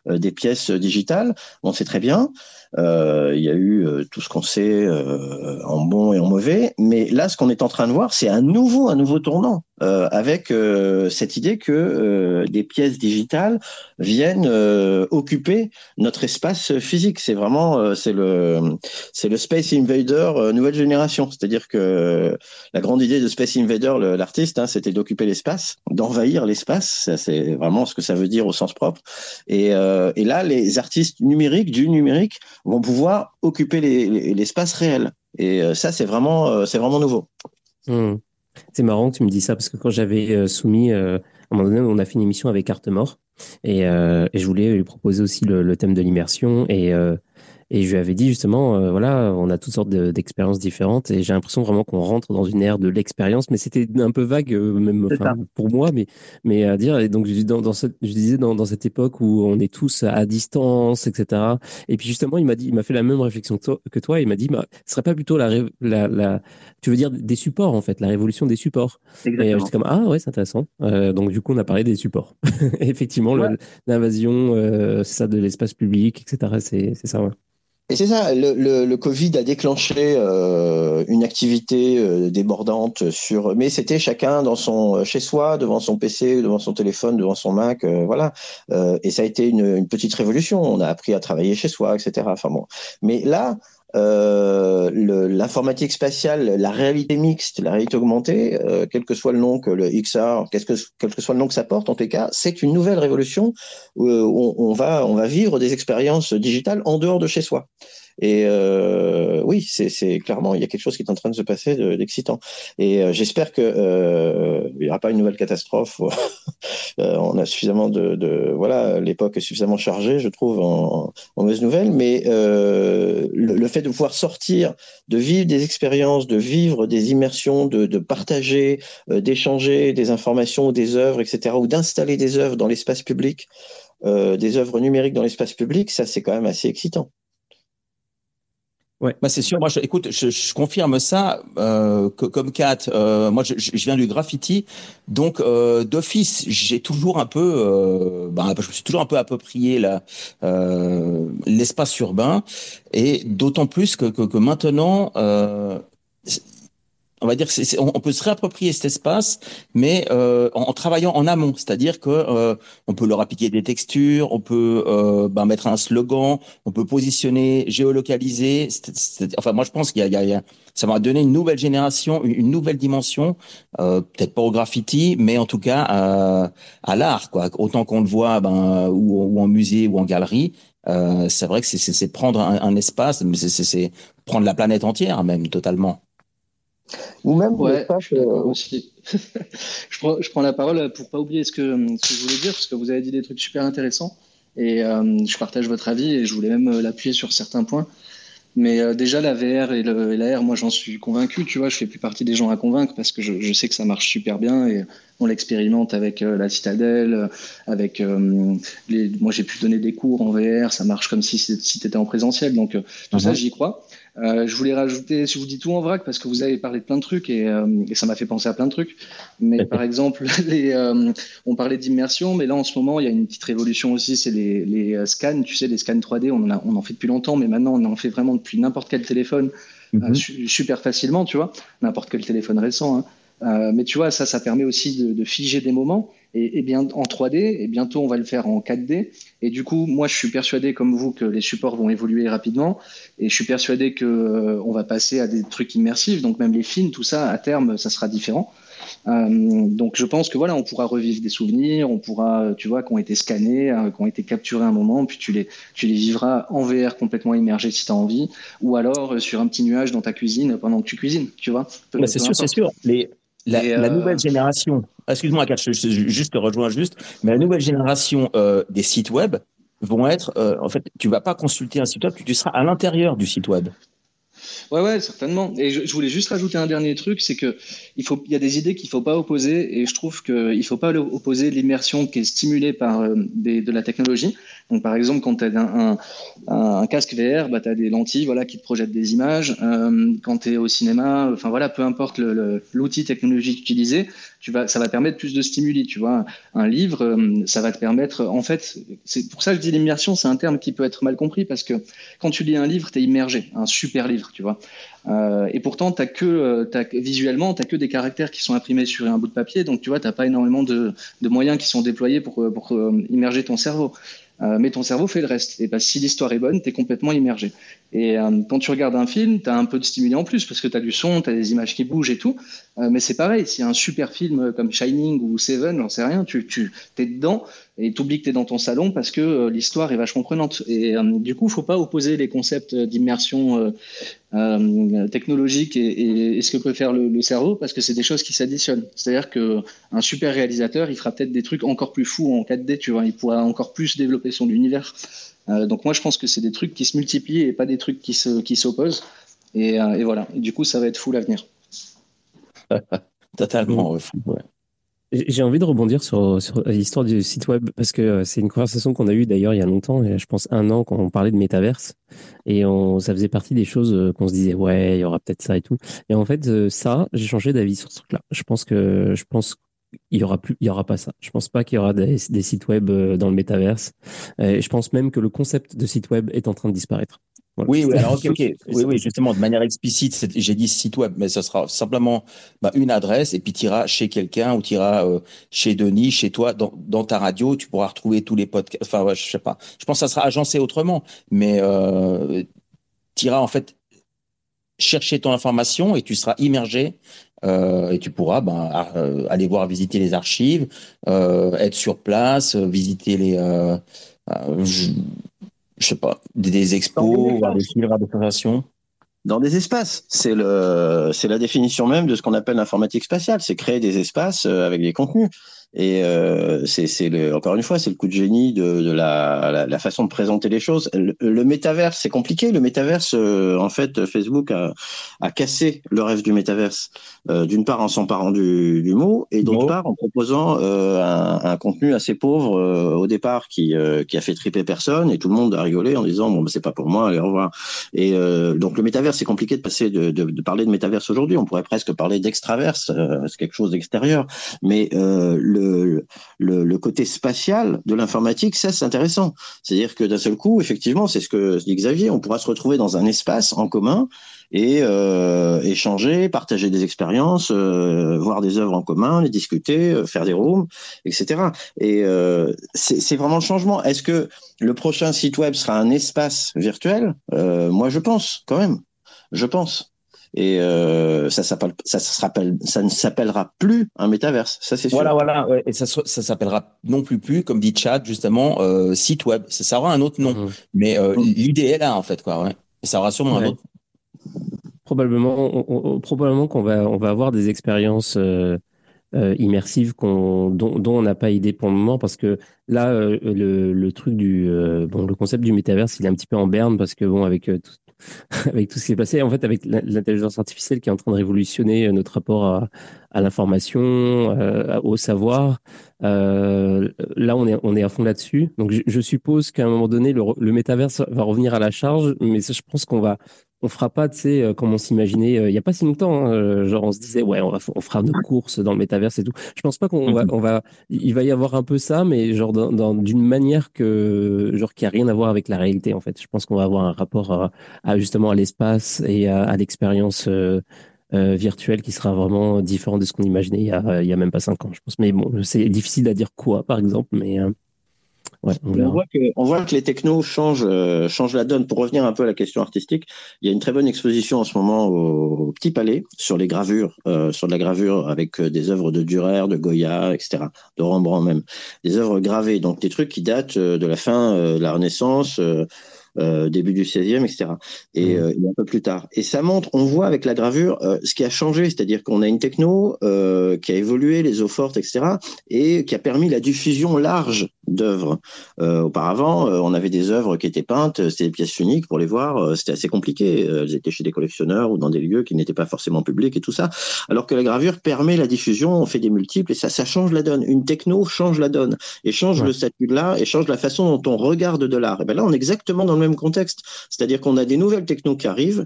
des pièces digitales. On sait très bien. Euh, il y a eu euh, tout ce qu'on sait euh, en bon et en mauvais. Mais là, ce qu'on est en train de voir, c'est un nouveau, un nouveau tournant. avec cette idée que des pièces digitales viennent occuper notre espace physique. C'est vraiment, c'est le, c'est le Space Invader nouvelle génération. C'est-à-dire que la grande idée de Space Invader, l'artiste, hein, c'était d'occuper l'espace, d'envahir l'espace. C'est vraiment ce que ça veut dire au sens propre. Et, et là, les artistes numériques du numérique vont pouvoir occuper l'espace réel. Et euh, ça, c'est vraiment, euh, c'est vraiment nouveau. Hmm. C'est marrant que tu me dis ça parce que quand j'avais euh, soumis, à un moment donné, on a fait une émission avec Artemore et, et je voulais lui proposer aussi le, le thème de l'immersion et et je lui avais dit justement, euh, voilà, on a toutes sortes d'expériences différentes et j'ai l'impression vraiment qu'on rentre dans une ère de l'expérience, mais c'était un peu vague, euh, même pour moi, mais, mais à dire. Et donc, je, dans, dans cette, je disais dans, dans cette époque où on est tous à distance, etc. Et puis justement, il m'a dit, il m'a fait la même réflexion que toi. Que toi il m'a dit, bah, ce serait pas plutôt la, la, la, tu veux dire des supports en fait, la révolution des supports. Exactement. Et j'étais comme ah ouais, c'est intéressant. Euh, donc du coup, on a parlé des supports. *laughs* Effectivement, l'invasion, euh, c'est ça de l'espace public, etc. C'est ça. Ouais. Et c'est ça, le, le, le, Covid a déclenché euh, une activité euh, débordante sur, mais c'était chacun dans son euh, chez soi, devant son PC, devant son téléphone, devant son Mac, euh, voilà. et ça a été une, une, petite révolution. On a appris à travailler chez soi, etc. Enfin bon, mais là, euh, l'informatique spatiale, la réalité mixte, la réalité augmentée, euh, quel que soit le nom que le XR, quel que, quel que soit le nom que ça porte, en tout cas, c'est une nouvelle révolution où on, on, va, on va vivre des expériences digitales en dehors de chez soi. Et euh, oui, c'est clairement, il y a quelque chose qui est en train de se passer d'excitant. Et euh, j'espère que euh, n'y aura pas une nouvelle catastrophe. *laughs* Euh, on a suffisamment de, de voilà, l'époque est suffisamment chargée, je trouve, en, en mauvaises nouvelles. Mais euh, le, le, fait de pouvoir sortir, de vivre des expériences, de vivre des immersions, de, de partager, d'échanger des informations des œuvres, etc., ou d'installer des œuvres dans l'espace public. Euh, des œuvres numériques dans l'espace public, ça c'est quand même assez excitant. Ouais. Bah, c'est sûr. Moi, je, écoute, je, je confirme ça. Euh, que, comme Kat, euh, moi, je, je, viens du graffiti, donc euh, d'office, j'ai toujours un peu, euh, bah, je me suis toujours un peu approprié euh, l'espace urbain, et d'autant plus que, que, que maintenant, euh, on va dire que on, peut se réapproprier cet espace, mais euh, en, travaillant en amont, c'est-à-dire que euh, on peut leur appliquer des textures, on peut euh, ben, mettre un slogan, on peut positionner, géolocaliser. enfin, moi, je pense qu'il y, y, a, ça va donner une nouvelle génération, une, nouvelle dimension, euh, peut-être pas au graffiti, mais en tout cas à, à l'art, quoi. Autant qu'on le voit, ben, ou, ou, en musée ou en galerie. Euh, c'est vrai que c'est prendre un, un espace, mais c'est prendre la planète entière, même totalement. Ou même ouais, je, euh, aussi. *laughs* je, prends, je, prends, la parole pour pas oublier ce que, ce que, je voulais dire, parce que vous avez dit des trucs super intéressants. Et euh, je partage votre avis et je voulais même euh, l'appuyer sur certains points. Mais euh, déjà, la VR et, le, et l'AR, moi j'en suis convaincu, tu vois, je fais plus partie des gens à convaincre parce que je, je sais que ça marche super bien et on l'expérimente avec la Citadelle, avec les... moi j'ai pu donner des cours en VR, ça marche comme si, si tu étais en présentiel, donc tout uh-huh. ça j'y crois. Euh, je voulais rajouter, si je vous dis tout en vrac, parce que vous avez parlé de plein de trucs et, euh, et ça m'a fait penser à plein de trucs. Mais par *laughs* exemple, *laughs* les, euh, on parlait d'immersion, mais là en ce moment, il y a une petite révolution aussi, c'est les, les, euh, scans. Tu sais, les scans 3D, on en, a, on en fait depuis longtemps, mais maintenant on en fait vraiment depuis n'importe quel téléphone, mm -hmm. super facilement, tu vois, n'importe quel téléphone récent. Hein. Euh, mais tu vois, ça, ça permet aussi de, de figer des moments et, et, bien en 3D et bientôt on va le faire en 4D. Et du coup, moi, je suis persuadé comme vous que les supports vont évoluer rapidement et je suis persuadé que euh, on va passer à des trucs immersifs. Donc même les films, tout ça, à terme, ça sera différent. Euh, donc je pense que voilà, on pourra revivre des souvenirs, on pourra, tu vois, qui ont été scannés, euh, qui ont été capturés un moment, puis tu les, tu les vivras en VR complètement immergé si tu as envie, ou alors euh, sur un petit nuage dans ta cuisine pendant que tu cuisines, tu vois. Bah, c'est sûr, c'est sûr. Les, la, et, la, nouvelle génération, excuse-moi, je, juste te rejoins juste, mais la nouvelle génération euh, des sites web vont être, euh, en fait, tu vas pas consulter un site web, tu seras à l'intérieur du site web. Ouais, ouais, certainement. Et je, voulais juste rajouter un dernier truc, c'est que il y a des idées qu'il faut pas opposer, et je trouve qu'il faut pas opposer l'immersion qui est stimulée par euh, de la technologie, Donc, par exemple, quand tu as un, casque VR, bah, tu as des lentilles voilà, qui te projettent des images. Euh, quand tu es au cinéma, enfin voilà, peu importe l'outil technologique utilisé, tu vas, ça va permettre plus de stimuli. Tu vois, un livre, euh, ça va te permettre. En fait, c'est pour ça que je dis l'immersion, c'est un terme qui peut être mal compris parce que quand tu lis un livre, tu es immergé, un super livre, tu vois. Euh, et pourtant, as que, visuellement, tu n'as que des caractères qui sont imprimés sur un bout de papier. Donc, tu vois, n'as pas énormément de, de, moyens qui sont déployés pour, pour immerger ton cerveau. Euh, mais ton cerveau fait le reste. Et bah, si l'histoire est bonne, tu es complètement immergé. Et euh, quand tu regardes un film, tu as un peu de stimuli en plus, parce que tu as du son, tu as des images qui bougent et tout. Euh, mais c'est pareil, si un super film comme Shining ou Seven, j'en sais rien, tu, es dedans et tu oublies que tu es dans ton salon parce que l'histoire est vachement prenante. Et du coup, faut pas opposer les concepts d'immersion euh, technologique et, ce que peut faire le, cerveau parce que c'est des choses qui s'additionnent. C'est-à-dire que un super réalisateur, il fera peut-être des trucs encore plus fous en 4D, tu vois, il pourra encore plus développer son univers. Euh, donc moi, je pense que c'est des trucs qui se multiplient et pas des trucs qui se qui s'opposent. Et, euh, et, voilà. Et du coup, ça va être fou l'avenir. *laughs* Totalement fou. Ouais. J'ai envie de rebondir sur, sur l'histoire du site web parce que euh, c'est une conversation qu'on a eue d'ailleurs il y a longtemps, je pense un an, quand on parlait de métaverse. Et on, ça faisait partie des choses euh, qu'on se disait, ouais, il y aura peut-être ça et tout. Et en fait, euh, ça, j'ai changé d'avis sur ce truc-là. Je pense que, je pense il y aura plus, il y aura pas ça. Je pense pas qu'il y aura des, des, sites web dans le métaverse. Et je pense même que le concept de site web est en train de disparaître. Oui, oui, alors *laughs* ok, ok. Oui, oui, justement, de manière explicite, j'ai dit site web, mais ce sera simplement bah, une adresse et puis tu iras chez quelqu'un ou tu iras euh, chez Denis, chez toi, dans, dans, ta radio, tu pourras retrouver tous les podcasts. Enfin, ouais, je sais pas. Je pense que ça sera agencé autrement, mais euh, tu iras en fait chercher ton information et tu seras immergé euh, et tu pourras ben, euh, aller voir visiter les archives, euh, être sur place, visiter les je sais pas, des, expos, des livres de présentation dans des espaces. C'est le, c'est la définition même de ce qu'on appelle l'informatique spatiale. C'est créer des espaces euh, avec des contenus. Et euh, c'est encore une fois, c'est le coup de génie de, de la, la, la, façon de présenter les choses. Le, le métaverse, c'est compliqué. Le métaverse, euh, en fait, Facebook a, a, cassé le rêve du métaverse. Euh, d'une part en s'emparant du, du, mot, et d'autre part en proposant euh, un, un, contenu assez pauvre euh, au départ qui, qui a fait triper personne, et tout le monde a rigolé en disant bon, bah, c'est pas pour moi, allez au revoir. Et donc le métaverse, c'est compliqué de passer de, de, de, parler de métaverse aujourd'hui. On pourrait presque parler d'extraverse, c'est quelque chose d'extérieur. Mais le le, côté spatial de l'informatique, ça c'est intéressant. C'est-à-dire que d'un seul coup, effectivement, c'est ce que dit Xavier, on pourra se retrouver dans un espace en commun et euh, échanger, partager des expériences, euh, voir des œuvres en commun, les discuter, euh, faire des rooms, etc. Et c'est vraiment le changement. Est-ce que le prochain site web sera un espace virtuel? Moi, je pense quand même. Je pense et euh, ça s'appelle ça, ça, ça ne s'appellera plus un métaverse ça c'est sûr voilà voilà ouais. et ça ça s'appellera non plus plus comme dit Chad justement euh, site web ça, ça, aura un autre nom mmh. mais euh, mmh. l'idée est là en fait quoi ouais et ça aura sûrement ouais. un autre probablement on, on, probablement qu'on va on va avoir des expériences euh, euh, immersives qu'on dont, dont, on n'a pas idée pour le moment parce que là euh, le, le truc du euh, bon le concept du métaverse il est un petit peu en berne parce que bon avec tout, *laughs* avec tout ce qui est passé, en fait, avec l'intelligence artificielle qui est en train de révolutionner euh, notre rapport à, l'information, euh, au savoir. Euh, là, on est, on est à fond là-dessus. Donc, je, suppose qu'à un moment donné, le, le métaverse va revenir à la charge, mais je pense qu'on va, on fera pas, tu sais, euh, comme on s'imaginait euh, il y a pas si longtemps. Hein, euh, genre, on se disait, ouais, on, va, on fera nos courses dans le métaverse et tout. Je pense pas qu'on va, on va, il va y avoir un peu ça, mais genre dans, dans d'une manière que, genre, qui a rien à voir avec la réalité, en fait. Je pense qu'on va avoir un rapport à, à justement à l'espace et à, à l'expérience euh, euh, virtuelle qui sera vraiment différent de ce qu'on imaginait il y a, il y a même pas cinq ans, je pense. Mais bon, c'est difficile à dire quoi, par exemple, mais. Ouais, on, voit que, on, voit que, les technos changent, euh, changent la donne. Pour revenir un peu à la question artistique, il y a une très bonne exposition en ce moment au, au Petit Palais sur les gravures, euh, sur de la gravure avec euh, des œuvres de Dürer, de Goya, etc., de Rembrandt même, des œuvres gravées, donc des trucs qui datent de la fin euh, de la Renaissance. Euh, début du 16e, etc. Et, euh, et, un peu plus tard. Et ça montre, on voit avec la gravure euh, ce qui a changé, c'est-à-dire qu'on a une techno qui a évolué, les eaux fortes, etc., et qui a permis la diffusion large d'œuvres. Euh, auparavant, euh, on avait des œuvres qui étaient peintes, c'était des pièces uniques pour les voir, c'était assez compliqué. elles étaient chez des collectionneurs ou dans des lieux qui n'étaient pas forcément publics et tout ça. Alors que la gravure permet la diffusion, on fait des multiples et ça, ça change la donne. Une techno change la donne et change le statut de l'art et change la façon dont on regarde de l'art. Et ben là, on est exactement dans le même contexte. C'est-à-dire qu'on a des nouvelles technos qui arrivent,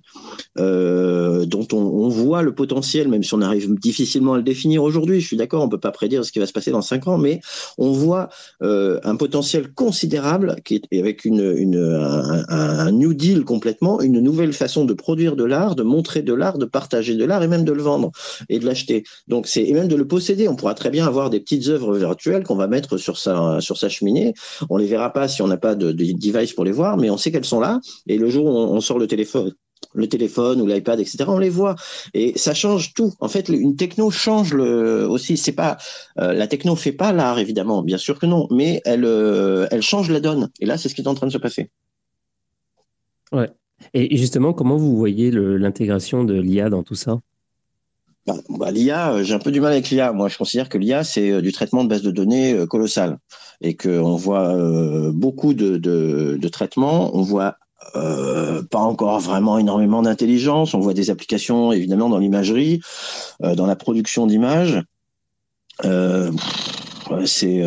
dont on, on voit le potentiel, même si on arrive difficilement à le définir aujourd'hui. Je suis d'accord, on peut pas prédire ce qui va se passer dans cinq ans, mais on voit euh, un potentiel considérable qui est avec une, un, new deal complètement, une nouvelle façon de produire de l'art, de montrer de l'art, de partager de l'art et même de le vendre et de l'acheter. Donc c'est et même de le posséder. On pourra très bien avoir des petites œuvres virtuelles qu'on va mettre sur sa sur sa cheminée. On les verra pas si on n'a pas de, de, device pour les voir, mais on sait qu'elles sont là. Et le jour où on sort le téléphone le téléphone ou l'iPad, etc. On les voit et ça change tout. En fait, une techno change le aussi. C'est pas euh, la techno fait pas l'art évidemment, bien sûr que non, mais elle euh, elle change la donne. Et là, c'est ce qui est en train de se passer. Ouais. Et justement, comment vous voyez l'intégration de l'IA dans tout ça? Bah, bah, L'IA, euh, j'ai un peu du mal avec l'IA. Moi, je considère que l'IA, c'est du traitement de base de données colossal et qu'on voit beaucoup de, de, de traitements. On voit euh, pas encore vraiment énormément d'intelligence. On voit des applications évidemment dans l'imagerie, euh, dans la production d'images. Euh, c'est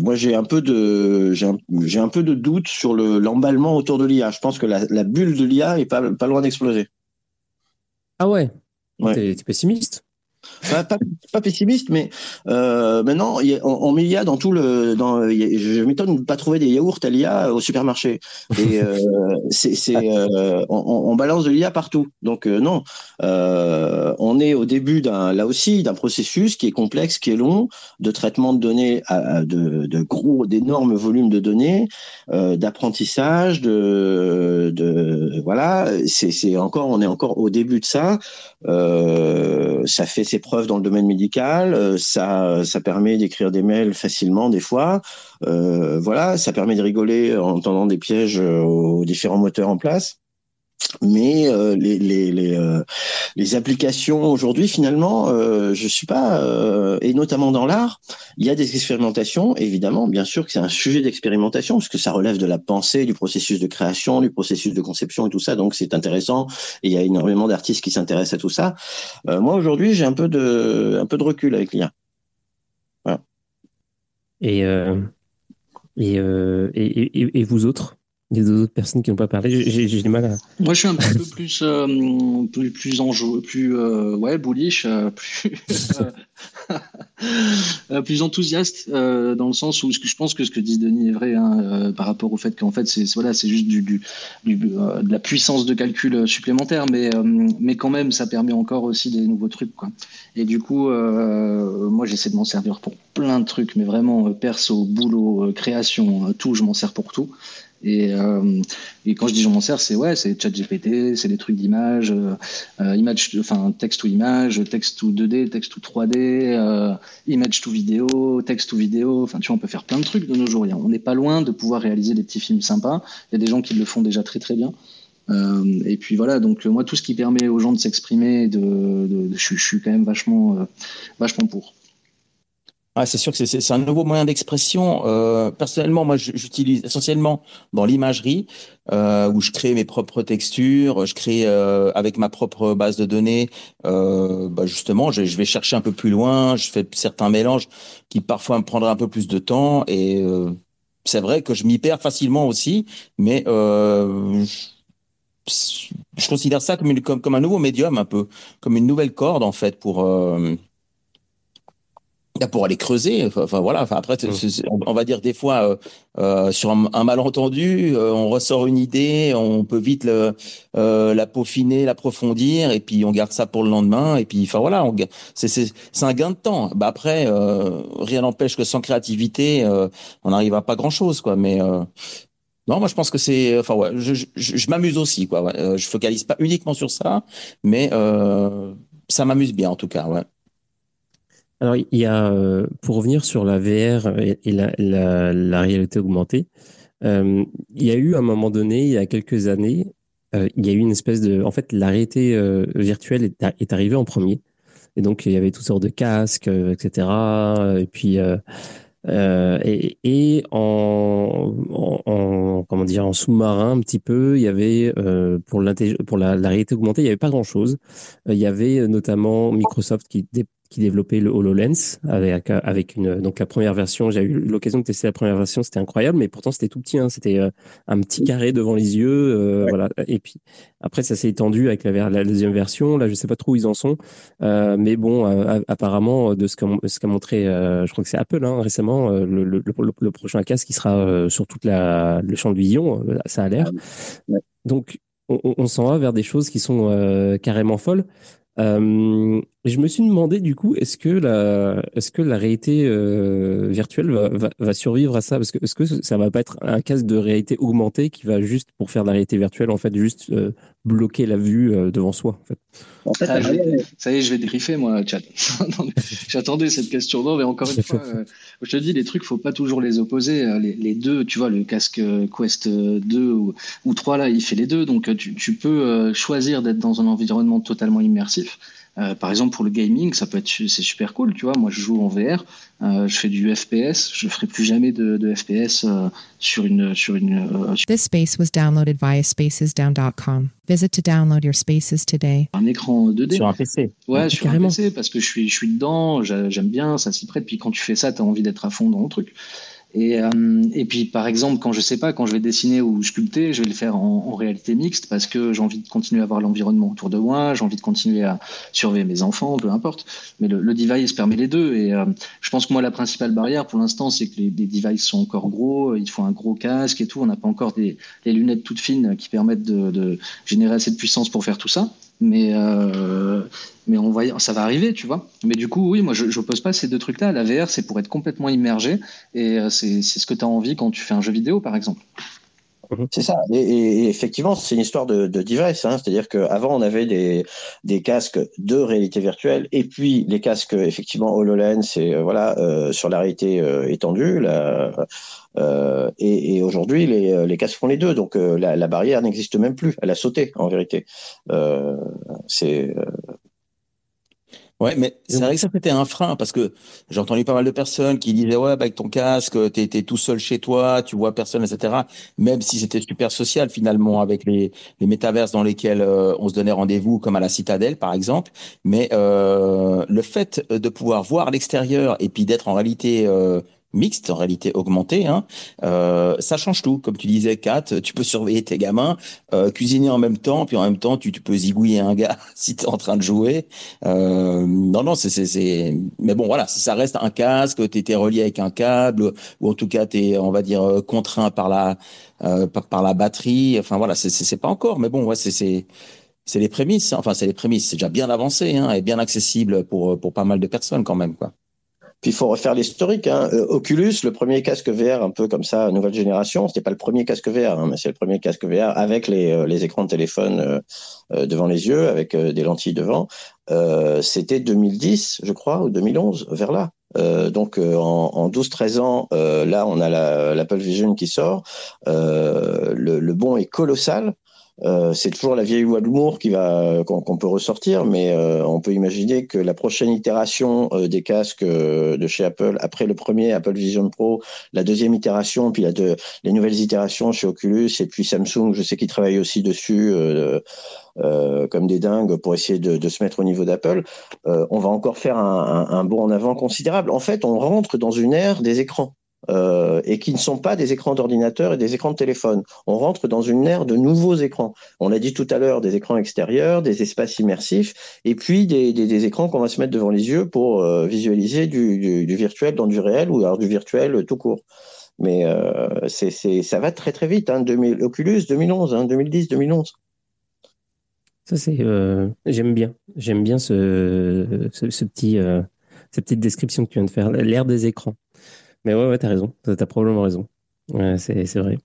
moi j'ai un peu de j'ai un, peu de doute sur le l'emballement autour de l'IA. Je pense que la, la bulle de l'IA est pas pas loin d'exploser. Ah ouais? ouais. T'es pessimiste? Pas, pessimiste, mais euh, maintenant on, met l'IA dans tout le. Dans, je m'étonne de ne pas trouver des yaourts à l'IA au supermarché. Et *laughs* euh, c'est, euh, on, balance de l'IA partout. Donc non, on est au début d'un, là aussi, d'un processus qui est complexe, qui est long, de traitement de données, à, de, de, gros, d'énormes volumes de données, d'apprentissage, de, de voilà. C'est, c'est encore, on est encore au début de ça. ça fait ses preuves dans le domaine médical, euh, ça, ça permet d'écrire des mails facilement des fois. Euh, voilà, ça permet de rigoler en tendant des pièges aux différents moteurs en place mais euh, les, les, euh, les, applications aujourd'hui finalement euh, je suis pas euh, et notamment dans l'art il y a des expérimentations. Évidemment bien sûr que c'est un sujet d'expérimentation parce que ça relève de la pensée du processus de création du processus de conception et tout ça. Donc c'est intéressant et il y a énormément d'artistes qui s'intéressent à tout ça. Moi aujourd'hui j'ai un peu de un peu de recul avec l'IA. Voilà. et, et, et, et vous autres? Des autres personnes qui n'ont pas parlé. J'ai du mal à. Moi, je suis un peu plus, euh, plus, plus plus euh, ouais, bullish, euh, *laughs* plus, *laughs* plus enthousiaste dans le sens où je pense que ce que dit Denis est vrai hein, par rapport au fait qu'en fait, c'est voilà, c'est juste du, de la puissance de calcul supplémentaire, mais mais quand même, ça permet encore aussi des nouveaux trucs, quoi. Et du coup, moi, j'essaie de m'en servir pour plein de trucs, mais vraiment perso, boulot, création, tout, je m'en sers pour tout. Et, euh, et, quand je dis je m'en sers, c'est ouais, c'est ChatGPT, c'est des trucs d'image, euh, euh, image, enfin texte ou image, texte ou 2D, texte ou 3D, image to vidéo, texte ou vidéo. Enfin, tu vois, on peut faire plein de trucs de nos jours. On n'est pas loin de pouvoir réaliser des petits films sympas. Il y a des gens qui le font déjà très très bien. et puis voilà, donc moi tout ce qui permet aux gens de s'exprimer, de, je, suis quand même vachement, vachement pour c'est sûr que c'est un nouveau moyen d'expression. Euh, personnellement, moi, j'utilise essentiellement dans l'imagerie, euh, où je crée mes propres textures, je crée euh, avec ma propre base de données. Euh, bah justement, je, je, vais chercher un peu plus loin, je fais certains mélanges qui parfois me prendraient un peu plus de temps. Et euh, c'est vrai que je m'y perds facilement aussi, mais euh, je, je, considère ça comme, une, comme, comme un nouveau médium, un peu, comme une nouvelle corde en fait pour pour aller creuser. Enfin, voilà. Enfin, après, on, va dire des fois euh, euh, sur un, malentendu, euh, on ressort une idée, on peut vite le, la peaufiner, l'approfondir, et puis on garde ça pour le lendemain. Et puis, enfin voilà, c'est un gain de temps. Bah après, rien n'empêche que sans créativité, on n'arrive à pas grand chose, quoi. Mais non, moi je pense que c'est, enfin ouais, je, je, je m'amuse aussi, quoi. Ouais. je focalise pas uniquement sur ça, mais ça m'amuse bien en tout cas, ouais. Alors, il y a, euh, pour revenir sur la VR et, la, réalité augmentée, euh, il y a eu à un moment donné, il y a quelques années, euh, il y a eu une espèce de. En fait, la réalité virtuelle est, arrivée en premier. Et donc, il y avait toutes sortes de casques, etc. Et puis, et, en, en, comment dire en sous-marin un petit peu, il y avait pour, pour la, réalité augmentée, il n'y avait pas grand-chose. il y avait notamment Microsoft qui qui développait le HoloLens avec, avec une, donc la première version. J'ai eu l'occasion de tester la première version, c'était incroyable, mais pourtant c'était tout petit. Hein, c'était euh, un petit carré devant les yeux, euh, voilà. Et puis après ça s'est étendu avec la, la, deuxième version. Là, je sais pas trop où ils en sont, euh, mais bon, apparemment de ce qu'a montré, je crois que c'est Apple hein, récemment, le, le, le, prochain casque qui sera sur toute la le champ de vision, ça a l'air. Donc on, on s'en va vers des choses qui sont carrément folles. Euh, je me suis demandé du coup, est-ce que la, est-ce que la réalité euh, virtuelle va, va, va, survivre à ça? Parce que est-ce que ça va pas être un casque de réalité augmentée qui va juste pour faire de la réalité virtuelle en fait juste euh, bloquer la vue euh, devant soi en fait, en fait ah, Ça y est, je vais dégriffer moi, chat. *laughs* J'attendais cette question. Non, mais encore une fois, je te dis, les trucs, faut pas toujours les opposer. Les, les, deux, tu vois, le casque Quest 2 ou, ou 3 là, il fait les deux, donc tu, tu peux choisir d'être dans un environnement totalement immersif euh, par exemple, pour le gaming, ça peut être, c'est super cool, tu vois. Moi, je joue en VR, euh, je fais du FPS, je ferai plus jamais de, de FPS euh, sur une, sur une. Euh, This space was downloaded via spacesdown.com. Visit to download your spaces today. Un écran 2D. Sur un PC. Ouais, sur un PC parce que je suis, je suis dedans, j'aime bien, ça s'y prête. Puis quand tu fais ça, tu as envie d'être à fond dans le truc. Et, euh, et, puis, par exemple, quand je sais pas, quand je vais dessiner ou sculpter, je vais le faire en, réalité mixte parce que j'ai envie de continuer à voir l'environnement autour de moi, j'ai envie de continuer à surveiller mes enfants, peu importe. Mais le, device permet les deux. Et euh, je pense que moi, la principale barrière pour l'instant, c'est que les, devices sont encore gros, il faut un gros casque et tout. On n'a pas encore des lunettes toutes fines qui permettent de générer assez de puissance pour faire tout ça mais euh, mais on ça va arriver, tu vois. Mais du coup, oui, moi, je n'oppose pas ces deux trucs-là. La VR, c'est pour être complètement immergé, et euh, c'est ce que tu as envie quand tu fais un jeu vidéo, par exemple. Mhm. C'est ça. Et, effectivement, c'est une histoire de, de device. Hein. C'est-à-dire qu'avant, on avait des, des casques de réalité virtuelle et puis les casques, effectivement, HoloLens et euh, voilà, euh, sur la réalité euh, étendue. La, euh, et, et aujourd'hui, les, les casques font les deux. Donc, la, la, barrière n'existe même plus. Elle a sauté, en vérité. c'est Ouais, mais c'est vrai que ça c'était un frein parce que j'ai entendu pas mal de personnes qui disaient ouais, bah, avec ton casque, t'es étais tout seul chez toi, tu vois personne, etc. Même si c'était super social finalement avec les, les métaverses dans lesquels euh, on se donnait rendez-vous, comme à la Citadelle par exemple. Mais euh, le fait de pouvoir voir l'extérieur et puis d'être en réalité euh, mixte, en réalité augmentée, hein, euh, ça change tout. Comme tu disais, Kat, tu peux surveiller tes gamins, euh, cuisiner en même temps, puis en même temps, tu, tu peux zigouiller un gars *laughs* si tu es en train de jouer. Euh, non, non, c'est, c'est, Mais bon, voilà, ça reste un casque, tu étais relié avec un câble, ou en tout cas, tu es, on va dire, euh, contraint par la, euh, par, la batterie. Enfin, voilà, c'est, c'est, pas encore, mais bon, ouais, c'est... c'est c'est les prémices, hein. enfin c'est les prémices, c'est déjà bien avancé hein, et bien accessible pour pour pas mal de personnes quand même quoi. Il faut refaire l'historique. Hein. Euh, Oculus, le premier casque VR un peu comme ça, nouvelle génération, c'était pas le premier casque VR, hein, mais c'est le premier casque VR avec les, euh, les écrans de téléphone euh, devant les yeux, avec des lentilles devant. c'était 2010, je crois, ou 2011, vers là. Euh, donc en, en 12-13 ans, euh, là on a l'Apple Vision qui sort. Euh, le, le, bond est colossal. Euh, c'est toujours la vieille loi de qui va qu'on peut ressortir, mais euh, on peut imaginer que la prochaine itération euh, des casques de chez Apple, après le premier Apple Vision Pro, la deuxième itération, puis la deux, les nouvelles itérations chez Oculus et puis Samsung, je sais qu'ils travaillent aussi dessus. comme des dingues pour essayer de, de se mettre au niveau d'Apple, on va encore faire un, un, un bond en avant considérable. En fait, on rentre dans une ère des écrans euh, et qui ne sont pas des écrans d'ordinateur et des écrans de téléphone. On rentre dans une ère de nouveaux écrans. On l'a dit tout à l'heure, des écrans extérieurs, des espaces immersifs, et puis des, écrans qu'on va se mettre devant les yeux pour euh, visualiser du, virtuel dans du réel ou alors du virtuel tout court. Mais euh, ça va très très vite. Hein, 2000, Oculus 2011, hein, 2010, 2011. Ça c'est, euh, j'aime bien, j'aime bien ce, petit, cette petite description que tu viens de faire, l'ère des écrans. Mais ouais, ouais, t'as raison. T'as probablement raison. Ouais, c'est vrai.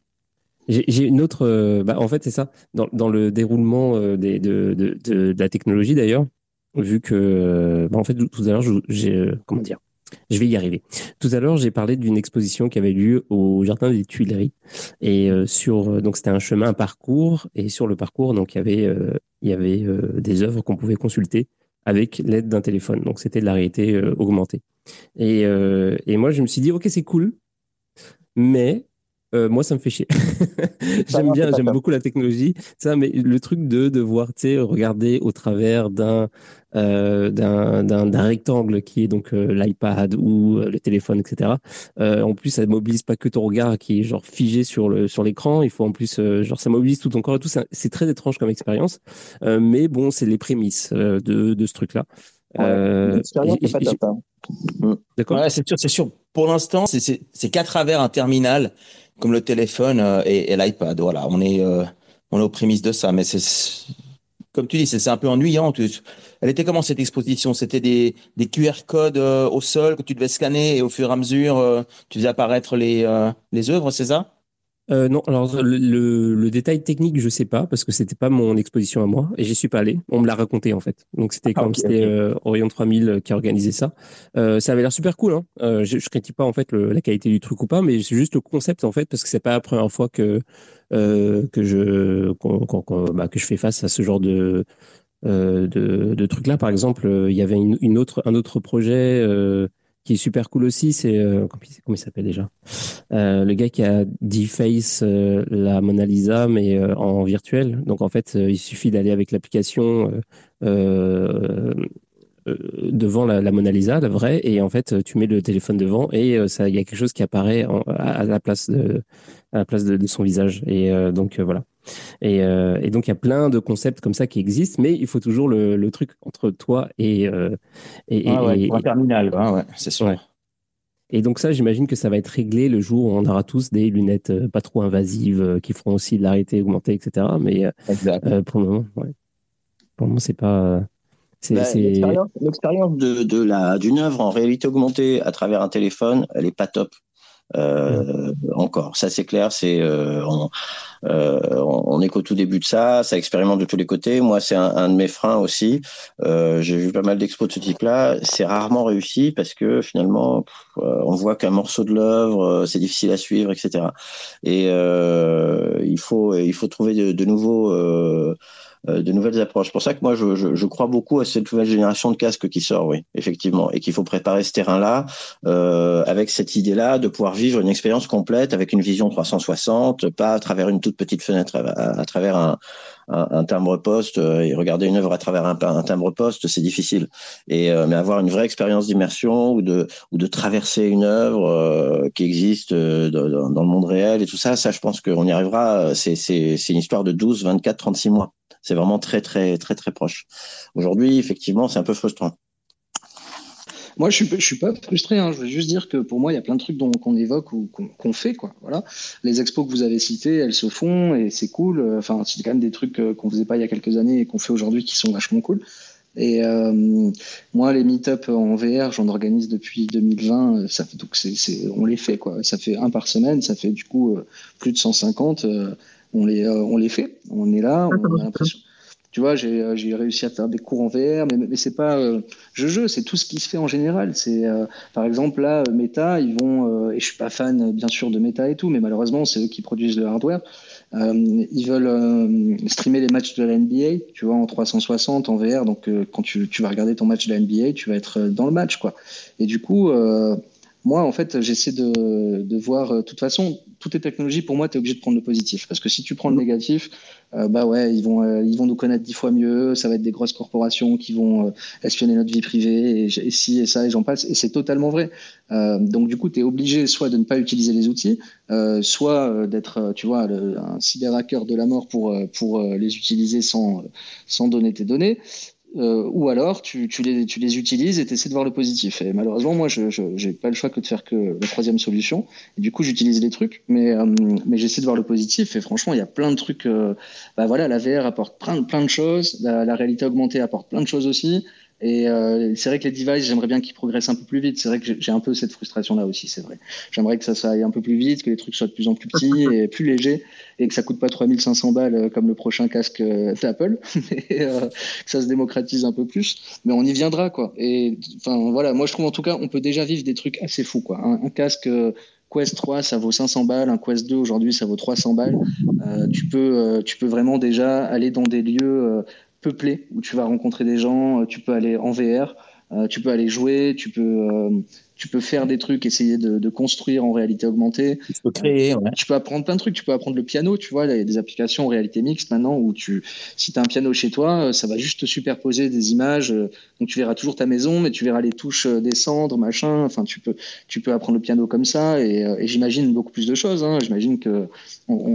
J'ai une autre. Euh, bah, en fait, c'est ça. Dans, le déroulement euh, de, de, de, la technologie, d'ailleurs, vu que. Bah, en fait, tout à l'heure, j'ai. Euh, comment dire? Je vais y arriver. Tout à l'heure, j'ai parlé d'une exposition qui avait lieu au jardin des Tuileries et sur donc c'était un chemin, un parcours et sur le parcours donc il y avait il y avait des œuvres qu'on pouvait consulter avec l'aide d'un téléphone. Donc c'était de la réalité augmentée. Et, et moi, je me suis dit, ok, c'est cool, mais euh, moi, ça me fait chier. *laughs* j'aime bien, j'aime beaucoup la technologie, ça, mais le truc de devoir, regarder au travers d'un euh, d'un rectangle qui est donc euh, l'iPad ou le téléphone, etc. en plus, ça mobilise pas que ton regard qui est genre figé sur le sur l'écran. Il faut en plus, genre, ça mobilise tout ton corps et tout. C'est très étrange comme expérience, mais bon, c'est les prémices de, de ce truc-là. Ouais, hein. mm. D'accord. Ouais, c'est sûr, c'est sûr. Pour l'instant, c'est qu'à travers un terminal comme le téléphone euh, et, l'iPad. Voilà, on est, euh, on est aux prémices de ça. Mais c'est, comme tu dis, c'est un peu ennuyant. Elle était comment cette exposition? C'était des, des QR codes euh, au sol que tu devais scanner et au fur et à mesure, tu faisais apparaître les, les œuvres, c'est ça? Euh, non, alors le, le, détail technique, je sais pas parce que c'était pas mon exposition à moi et j'y suis pas allé. On me l'a raconté en fait. Donc c'était ah, comme c'était euh, Orion 3000 qui a organisé ça. Euh, ça avait l'air super cool. Hein. Euh, je, je critique pas en fait la qualité du truc ou pas, mais c'est juste le concept en fait parce que c'est pas la première fois que euh, que je bah, que je fais face à ce genre de de, de trucs là. Par exemple, il y avait une, une autre un autre projet qui est super cool aussi, c'est euh, comment il s'appelle déjà? Euh, Le gars qui a deface euh, la Mona Lisa mais euh, en virtuel. Donc en fait, il suffit d'aller avec l'application devant la, la, Mona Lisa, la vraie, et en fait, tu mets le téléphone devant et ça, il y a quelque chose qui apparaît à, la place de à la place de, de son visage. Et donc voilà. Et, euh, et, donc, il y a plein de concepts comme ça qui existent, mais il faut toujours le, le truc entre toi et. Euh, et, ah ouais, un terminal, ouais, c'est sûr. Et donc, ça, j'imagine que ça va être réglé le jour où on aura tous des lunettes euh, pas trop invasives euh, qui feront aussi de la réalité augmentée, etc. Mais euh, pour le moment, ouais. Pour le moment, c'est pas. Bah, l'expérience de, de la d'une œuvre en réalité augmentée à travers un téléphone, elle est pas top. Euh, encore. Ça, c'est clair. C'est euh, on, euh, on, est qu'au tout début de ça. Ça expérimente de tous les côtés. Moi, c'est un, un, de mes freins aussi. Euh, J'ai vu pas mal d'expos de ce type-là. C'est rarement réussi parce que finalement, euh, on voit qu'un morceau de l'œuvre, euh, c'est difficile à suivre, etc. Et il faut il faut trouver de, de nouveaux de nouvelles approches. C'est pour ça que moi, je, crois beaucoup à cette nouvelle génération de casques qui sort, oui, effectivement, et qu'il faut préparer ce terrain-là euh, avec cette idée-là de pouvoir vivre une expérience complète avec une vision 360, pas à travers une toute petite fenêtre, à, travers un, un, un, timbre-poste euh, et regarder une œuvre à travers un, un timbre-poste, c'est difficile. Et euh, mais avoir une vraie expérience d'immersion ou de ou de traverser une œuvre euh, qui existe dans, dans, le monde réel et tout ça, ça, je pense qu'on y arrivera. C'est c'est c'est une histoire de 12, 24, 36 mois. C'est vraiment très, très, très, très proche. Aujourd'hui, effectivement, c'est un peu frustrant. Moi, je suis, je suis pas frustré. Hein. Je veux juste dire que pour moi, il y a plein de trucs qu'on évoque ou qu'on fait. Quoi. Voilà. Les expos que vous avez cités, elles se font et c'est cool. Enfin, c'est quand même des trucs euh, qu'on faisait pas il y a quelques années et qu'on fait aujourd'hui qui sont vachement cool. Et euh, moi, les meet-up en VR, j'en organise depuis 2020. Ça fait, donc c'est, on les fait quoi. Ça fait un par semaine. Ça fait du coup euh, plus de 150 on les, euh, on les fait. On est là, on a l'impression. Tu vois, j'ai euh, réussi à faire des cours en VR, mais, mais c'est pas euh, je jeu, c'est tout ce qui se fait en général. C'est par exemple là, Meta, ils vont et je suis pas fan bien sûr de Meta et tout, mais malheureusement c'est eux qui produisent le hardware. ils veulent streamer les matchs de la NBA, tu vois, en 360 en VR. Donc quand tu, tu, vas regarder ton match de la NBA, tu vas être dans le match, quoi. Et du coup, moi, en fait, j'essaie de, voir. De toute façon, toutes les technologies, pour moi, tu es obligé de prendre le positif. Parce que si tu prends le négatif, euh, bah ouais, ils vont, euh, ils vont nous connaître dix fois mieux. Ça va être des grosses corporations qui vont euh, espionner notre vie privée et, et si et ça et j'en passe. Et c'est totalement vrai. donc du coup, tu es obligé soit de ne pas utiliser les outils, soit d'être, tu vois, un cyberhacker de la mort pour pour les utiliser sans sans donner tes données. Euh, ou alors tu, tu, les, tu les utilises et tu essaies de voir le positif. Et malheureusement, moi, je n'ai pas le choix que de faire que la troisième solution. Du coup, j'utilise les trucs, mais, euh, mais j'essaie de voir le positif. Et franchement, il y a plein de trucs. Euh, bah voilà, la VR apporte plein, plein de choses, la, la, réalité augmentée apporte plein de choses aussi. Et euh, c'est vrai que les devices, j'aimerais bien qu'ils progressent un peu plus vite. C'est vrai que j'ai un peu cette frustration-là aussi, c'est vrai. J'aimerais que ça, ça aille un peu plus vite, que les trucs soient de plus en plus petits *laughs* et plus légers, et que ça coûte pas 3500 balles euh, comme le prochain casque euh, d'Apple, *laughs* euh, que ça se démocratise un peu plus. Mais on y viendra, quoi. Et enfin voilà, moi je trouve en tout cas, on peut déjà vivre des trucs assez fous, quoi. Un, un casque Quest 3, ça vaut 500 balles. Un Quest 2, aujourd'hui, ça vaut 300 balles. Euh, tu, peux, tu peux vraiment déjà aller dans des lieux peuplé où tu vas rencontrer des gens, tu peux aller en VR, tu peux aller jouer, tu peux tu peux faire des trucs, essayer de, construire en réalité augmentée. Tu peux créer. Tu peux apprendre plein de trucs. Tu peux apprendre le piano, tu vois. Il y a des applications en réalité mixte maintenant où tu, si tu as un piano chez toi, ça va juste te superposer des images. Donc tu verras toujours ta maison, mais tu verras les touches descendre, machin. Enfin, tu peux, tu peux apprendre le piano comme ça. Et, j'imagine beaucoup plus de choses. Hein. J'imagine que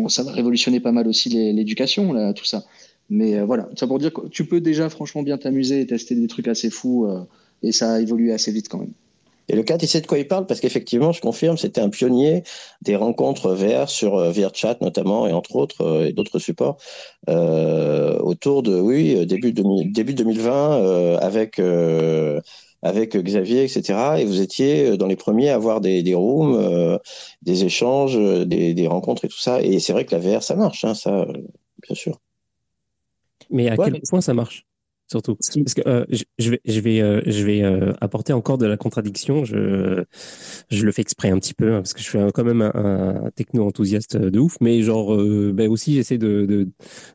ça va révolutionner pas mal aussi l'éducation, là, tout ça. Mais euh, voilà, ça pour dire que tu peux déjà franchement bien t'amuser et tester des trucs assez fous. Euh, et ça a évolué assez vite quand même. Et le 4, il sait de quoi il parle? Parce qu'effectivement, je confirme, c'était un pionnier des rencontres VR sur euh, VRChat notamment et entre autres et d'autres supports autour de oui début début 2020 avec avec Xavier etc. Et vous étiez dans les premiers à avoir des, rooms, des échanges, des, des, rencontres et tout ça. Et c'est vrai que la VR ça marche, hein, ça bien sûr. Mais à quel point ça marche? Surtout. Parce que euh, je vais, je vais, euh, je vais euh, apporter encore de la contradiction. Je, je le fais exprès un petit peu hein, parce que je suis quand même un, techno-enthousiaste de ouf, mais genre, ben aussi j'essaie de, de,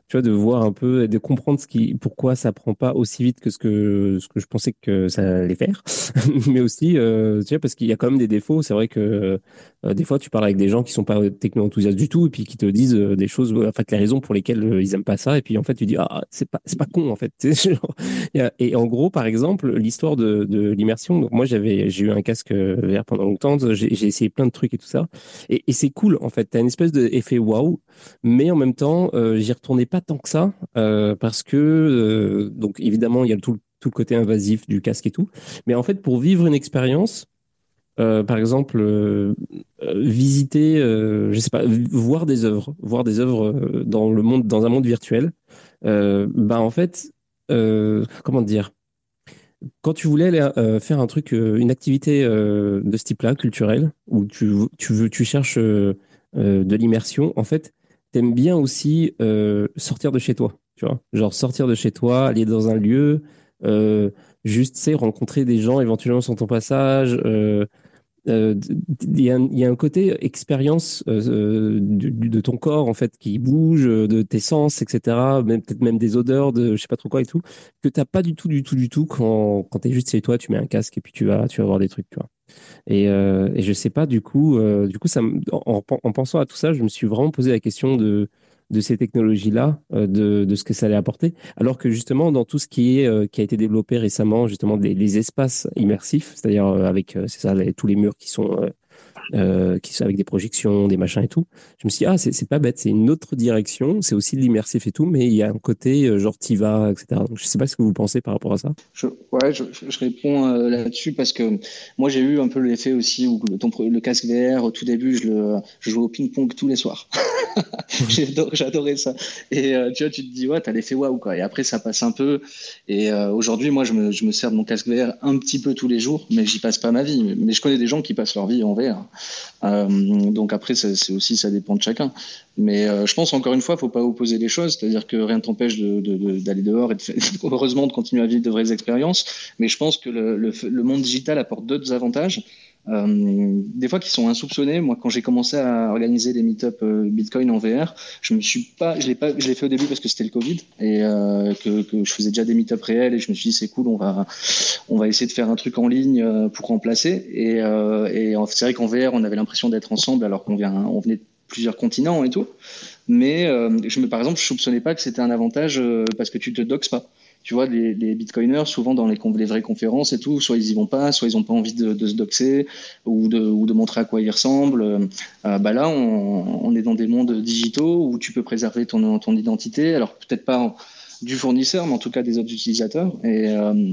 tu vois, de voir un peu, de comprendre ce qui, pourquoi ça prend pas aussi vite que ce que, ce que je pensais que ça allait faire, *laughs* mais aussi, tu vois, parce qu'il y a quand même des défauts. C'est vrai que des fois tu parles avec des gens qui sont pas techno-enthousiastes du tout et puis qui te disent des choses, en fait, les raisons pour lesquelles ils aiment pas ça, et puis en fait tu dis ah c'est pas, c'est pas con en fait. *laughs* *laughs* et en gros, par exemple, l'histoire de, l'immersion. Donc moi, j'avais, j'ai eu un casque VR pendant longtemps. J'ai, essayé plein de trucs et tout ça. Et, c'est cool, en fait. T'as une espèce d'effet waouh, mais en même temps, euh, j'y retournais pas tant que ça euh, parce que, euh, donc évidemment, il y a tout, tout le côté invasif du casque et tout. Mais en fait, pour vivre une expérience, euh, par exemple, euh, visiter, euh, je sais pas, voir des œuvres, voir des œuvres dans le monde, dans un monde virtuel. bah en fait, euh, comment dire? Quand tu voulais euh, faire un truc, euh, une activité de ce type-là, culturelle, où tu, tu, veux, tu cherches de l'immersion, en fait, t'aimes bien aussi sortir de chez toi, tu vois? Genre sortir de chez toi, aller dans un lieu, juste, tu rencontrer des gens éventuellement sur ton passage, euh, il y, a un côté expérience euh, euh, de, ton corps en fait qui bouge, de tes sens, etc. Même peut-être même des odeurs, de je sais pas trop quoi et tout, que t'as pas du tout, du tout, du tout quand quand t'es juste chez toi, tu mets un casque et puis tu vas tu vas voir des trucs, tu vois. Et, et je sais pas du coup, du coup ça, en, en, pensant à tout ça, je me suis vraiment posé la question de de ces technologies-là, euh, de, de, ce que ça allait apporter. Alors que justement, dans tout ce qui est euh, qui a été développé récemment, justement, les, espaces immersifs, c'est-à-dire euh, avec c'est ça, tous les murs qui sont euh, qui sont avec des projections, des machins et tout. Je me suis dit, ah, c'est pas bête, c'est une autre direction, c'est aussi de l'immersif et tout, mais il y a un côté euh, genre Tiva, etc. Donc, je sais pas ce que vous pensez par rapport à ça. Je, ouais, je, réponds euh, là-dessus parce que moi, j'ai eu un peu l'effet aussi où le, le, casque VR, au tout début, je, jouais au ping-pong tous les soirs. *laughs* J'adorais ça. Et tu vois, tu te dis, ouais, t'as l'effet waouh, quoi. Et après, ça passe un peu. Et aujourd'hui, moi, je me, je me sers de mon casque VR un petit peu tous les jours, mais j'y passe pas ma vie. Mais je connais des gens qui passent leur vie en VR. Euh, donc après, c'est aussi, ça dépend de chacun. Mais euh, je pense encore une fois, faut pas opposer les choses, c'est-à-dire que rien ne t'empêche d'aller dehors et *laughs* heureusement de continuer à vivre de vraies expériences. Mais je pense que le, monde digital apporte d'autres avantages des fois qui sont insoupçonnés. Moi, quand j'ai commencé à organiser des meet-up euh, Bitcoin en VR, je me suis pas, je l'ai pas, je l'ai fait au début parce que c'était le Covid et euh, que, je faisais déjà des meet-up réels et je me suis dit c'est cool, on va, on va essayer de faire un truc en ligne euh, pour remplacer. Et, c'est vrai qu'en VR, on avait l'impression d'être ensemble alors qu'on vient, on venait de plusieurs continents et tout. Mais par exemple, je soupçonnais pas que c'était un avantage parce que tu te doxes pas tu vois, les, les, bitcoiners, souvent dans les, vraies conférences et tout, soit ils y vont pas, soit ils ont pas envie de, se doxer ou de, montrer à quoi ils ressemblent. Euh, bah là, on, est dans des mondes digitaux où tu peux préserver ton, identité. Alors peut-être pas du fournisseur, mais en tout cas des autres utilisateurs. Et, euh,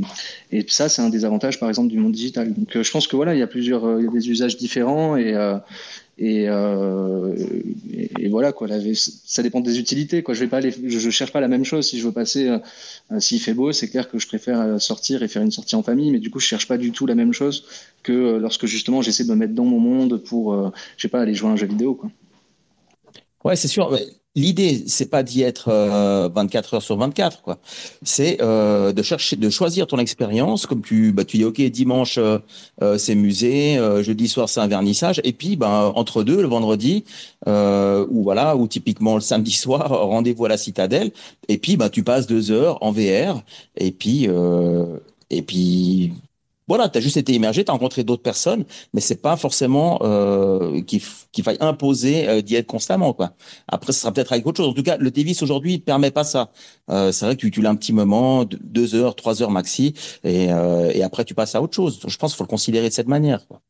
et ça, c'est un des avantages, par exemple, du monde digital. Donc, euh, je pense que voilà, il y a plusieurs, y a des usages différents et et, euh, et, voilà quoi. ça dépend des utilités quoi. Je vais cherche pas la même chose. Si je veux passer, euh, s'il fait beau, c'est clair que je préfère sortir et faire une sortie en famille. Mais du coup, je cherche pas du tout la même chose que lorsque justement j'essaie de me mettre dans mon monde pour, je sais pas, aller jouer à un jeu vidéo quoi. Ouais, c'est sûr. L'idée, c'est pas d'y être 24 heures sur 24, quoi. C'est de chercher, de choisir ton expérience, comme tu, bah, tu dis, ok, dimanche c'est musée, jeudi soir c'est un vernissage, et puis, ben entre deux, le vendredi, ou voilà, ou typiquement le samedi *laughs* soir, rendez-vous à la Citadelle, et puis, bah, tu passes deux heures en VR, et puis, et puis voilà, tu as juste été immergé, tu as rencontré d'autres personnes, mais c'est pas forcément euh, qu'il faille imposer euh, d'y être constamment. quoi. Après, ce sera peut-être avec autre chose. En tout cas, le Tévis aujourd'hui ne permet pas ça. Euh, c'est vrai que tu, tu l'as un petit moment, deux heures, trois heures maxi, et, euh, et après tu passes à autre chose. je pense qu'il faut le considérer de cette manière. Quoi.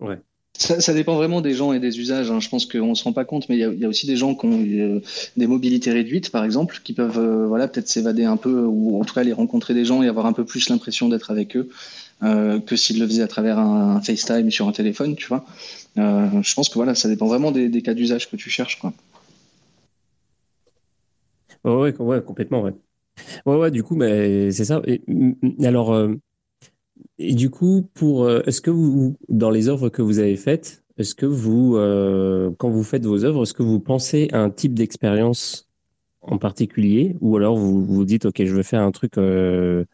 Ouais. Ça, dépend vraiment des gens et des usages. Hein. Je pense qu'on ne se rend pas compte, mais il y, a, aussi des gens qui ont euh, des mobilités réduites, par exemple, qui peuvent euh, voilà, peut-être s'évader un peu, ou en tout cas aller rencontrer des gens et avoir un peu plus l'impression d'être avec eux euh, que s'ils le faisaient à travers un, FaceTime sur un téléphone, tu vois. je pense que voilà, ça dépend vraiment des, cas d'usage que tu cherches. Quoi. ouais, ouais, complètement, ouais. Ouais, ouais, du coup, c'est ça. Alors, et du coup, pour, euh, est-ce que vous, dans les œuvres que vous avez faites, est-ce que vous, euh, quand vous faites vos œuvres, est-ce que vous pensez à un type d'expérience en particulier, ou alors vous vous dites, ok, je veux faire un truc euh,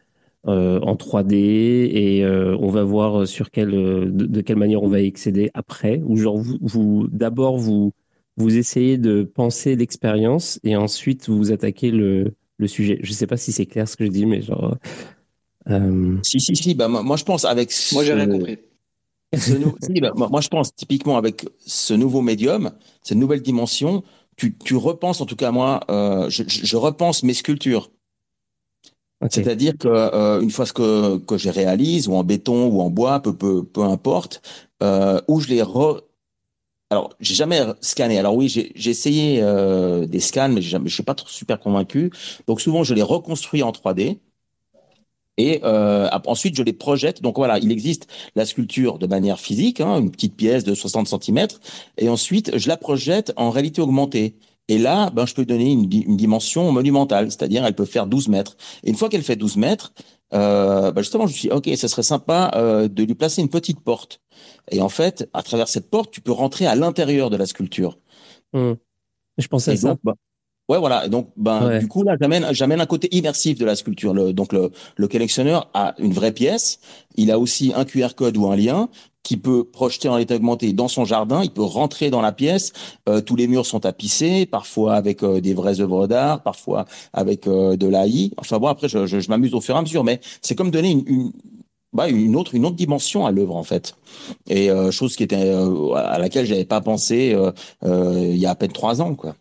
en 3D et on va voir sur quelle, de, quelle manière on va y accéder après, ou genre vous, vous d'abord vous vous essayez de penser l'expérience et ensuite vous attaquez le, le sujet. Je sais pas si c'est clair ce que je dis, mais genre euh, si, si, si. Bah, moi, je pense avec. Moi, j'ai rien compris. *laughs* Bah, moi, je pense typiquement avec ce nouveau médium, cette nouvelle dimension, tu, tu repenses, en tout cas moi, euh, je, je, repense mes sculptures. C'est-à-dire que euh, une fois ce que que je réalise, ou en béton ou en bois, peu peu peu importe, euh, où je les re alors, j'ai jamais scanné. Alors oui, j'ai essayé euh, des scans, mais je suis pas trop super convaincu. Donc souvent, je les reconstruis en 3D. Et euh, ensuite, je les projette. Donc voilà, il existe la sculpture de manière physique, hein, une petite pièce de 60 cm. Et ensuite, je la projette en réalité augmentée. Et là, ben, je peux donner une, une dimension monumentale, c'est-à-dire elle peut faire 12 mètres. Et une fois qu'elle fait 12 mètres, euh, ben justement, je me suis dit, OK, ce serait sympa euh, de lui placer une petite porte. Et en fait, à travers cette porte, tu peux rentrer à l'intérieur de la sculpture. Mmh. Je pensais à ça. Ben, Ouais, voilà. Et donc, ben, du coup, là, j'amène, j'amène un côté immersif de la sculpture. Le, donc, le, le collectionneur a une vraie pièce. Il a aussi un QR code ou un lien qui peut projeter en état augmenté dans son jardin. Il peut rentrer dans la pièce. Euh, tous les murs sont tapissés, parfois avec euh, des vraies œuvres d'art, parfois avec euh, de l'AI. Enfin bon, après, je, je, je m'amuse au fur et à mesure, mais c'est comme donner une, une bah, une autre une autre dimension à l'œuvre en fait et euh, chose qui était à laquelle j'avais pas pensé il y a à peine trois ans quoi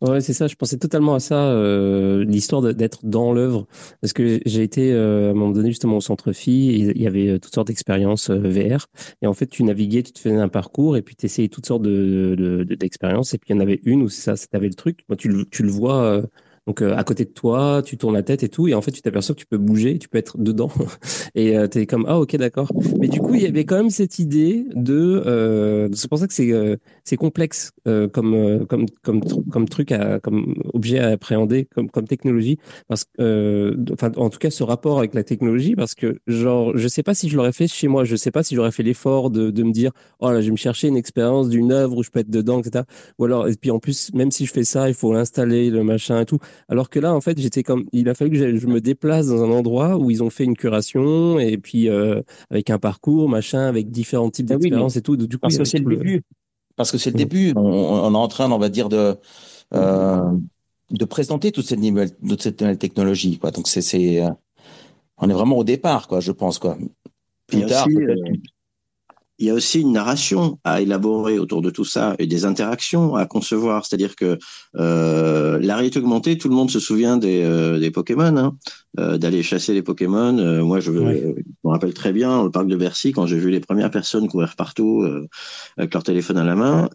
Ouais, c'est ça. Je pensais totalement à ça, euh, l'histoire d'être dans l'œuvre, parce que j'ai été euh, à un moment donné justement au centre phi. Il y avait euh, toutes sortes d'expériences VR, et en fait, tu naviguais, tu te faisais un parcours, et puis tu essayais toutes sortes de d'expériences, et puis il y en avait une où ça, avais le truc. Moi, tu tu le vois donc euh, à côté de toi, tu tournes la tête et tout, et en fait tu t'aperçois que tu peux bouger, tu peux être dedans, *laughs* et euh, tu comme ah ok d'accord. Mais du coup il y avait quand même cette idée de, euh, c'est pour ça que c'est euh, c'est complexe comme comme comme comme truc à comme objet à appréhender, comme comme technologie, parce que enfin en tout cas ce rapport avec la technologie, parce que genre je sais pas si je l'aurais fait chez moi, je sais pas si j'aurais fait l'effort de de me dire oh là je vais me chercher une expérience d'une œuvre où je peux être dedans etc. Ou alors et puis en plus même si je fais ça il faut l'installer le machin et tout. Alors que là, en fait, j'étais comme, il a fallu que je me déplace dans un endroit où ils ont fait une curation et puis euh, avec un parcours, machin, avec différents types ah d'expériences et tout. Du coup, parce que c'est le début. Parce que c'est le début. On, est en train, on va dire, de euh, de présenter toute cette nouvelle, toute cette nouvelle technologie. Quoi. Donc c'est, c'est, euh, on est vraiment au départ, quoi. Je pense, quoi. Plus tard, il y a aussi une narration à élaborer autour de tout ça et des interactions à concevoir. C'est-à-dire que euh, la réalité augmentée, tout le monde se souvient des, euh, des Pokémon, hein, euh, d'aller chasser les Pokémon. Euh, moi, je, me rappelle très bien au parc de Bercy quand j'ai vu les premières personnes courir partout euh, avec leur téléphone à la main.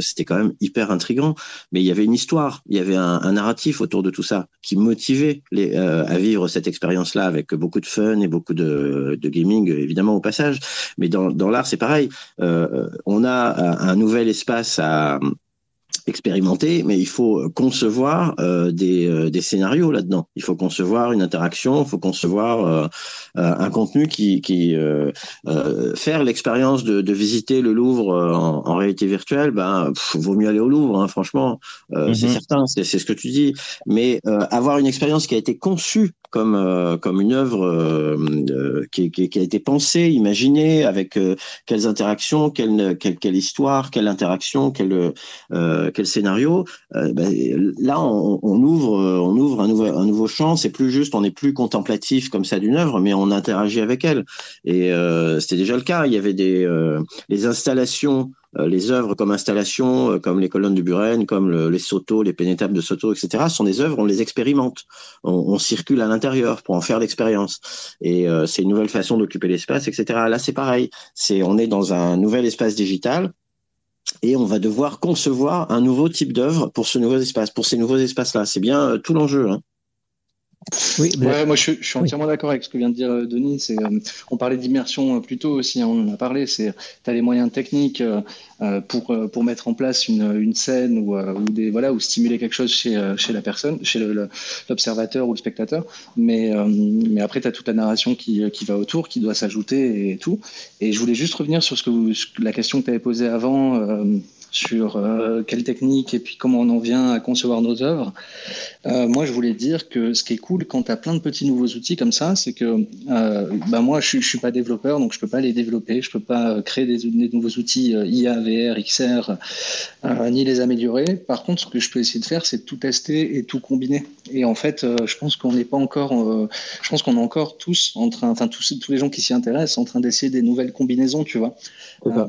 C'était quand même hyper intrigant. Mais il y avait une histoire, il y avait un, un narratif autour de tout ça qui motivait les, à vivre cette expérience-là avec beaucoup de fun et beaucoup de, de gaming, évidemment au passage. Mais dans, dans l'art, c'est pareil. on a un nouvel espace à expérimenter, mais il faut concevoir euh, des, euh, des, scénarios là-dedans. Il faut concevoir une interaction, il faut concevoir euh, un contenu qui, qui faire l'expérience de, de, visiter le Louvre en, en réalité virtuelle. Ben, vaut mieux aller au Louvre, hein, franchement, c'est mm-hmm. certain, c'est ce que tu dis. Mais avoir une expérience qui a été conçue comme comme une œuvre qui, qui, qui, a été pensée, imaginée, avec quelles interactions, quelle, quelle, histoire, quelle interaction, quelle quel scénario, euh, ben, là on, ouvre, on ouvre un nouveau, un nouveau champ. C'est plus juste, on n'est plus contemplatif comme ça d'une œuvre, mais on interagit avec elle. Et euh, c'était déjà le cas. Il y avait des euh, les installations les œuvres comme installations, comme les colonnes de Buren, comme les Soto, les pénétables de Soto, etc., sont des œuvres, on les expérimente. On, circule à l'intérieur pour en faire l'expérience. Et c'est une nouvelle façon d'occuper l'espace, etc. Là, c'est pareil. C'est, on est dans un nouvel espace digital et on va devoir concevoir un nouveau type d'œuvre pour ce nouveau espace, pour ces nouveaux espaces-là. C'est bien euh, tout l'enjeu. Hein. Oui, moi je, suis entièrement d'accord avec ce que vient de dire euh, Denis. C'est, euh, on parlait d'immersion plus tôt aussi, hein, on en a parlé. C'est, tu as les moyens techniques pour, pour mettre en place une, une scène ou, ou, des, voilà, ou stimuler quelque chose chez, chez la personne, chez l'observateur ou le spectateur. Mais, mais après, tu as toute la narration qui, qui va autour, qui doit s'ajouter et tout. Et je voulais juste revenir sur ce que la question que tu avais posée avant sur euh, quelle technique et puis comment on en vient à concevoir nos œuvres. Euh, moi, je voulais dire que ce qui est cool quand tu as plein de petits nouveaux outils comme ça, c'est que euh, bah moi, je ne suis pas développeur, donc je ne peux pas les développer, je ne peux pas créer des, nouveaux outils IA, VR, XR, ni les améliorer. Par contre, ce que je peux essayer de faire, c'est tout tester et tout combiner. Et en fait, je pense qu'on n'est pas encore, je pense qu'on est encore tous en train, enfin tous, tous les gens qui s'y intéressent, en train d'essayer des nouvelles combinaisons, tu vois.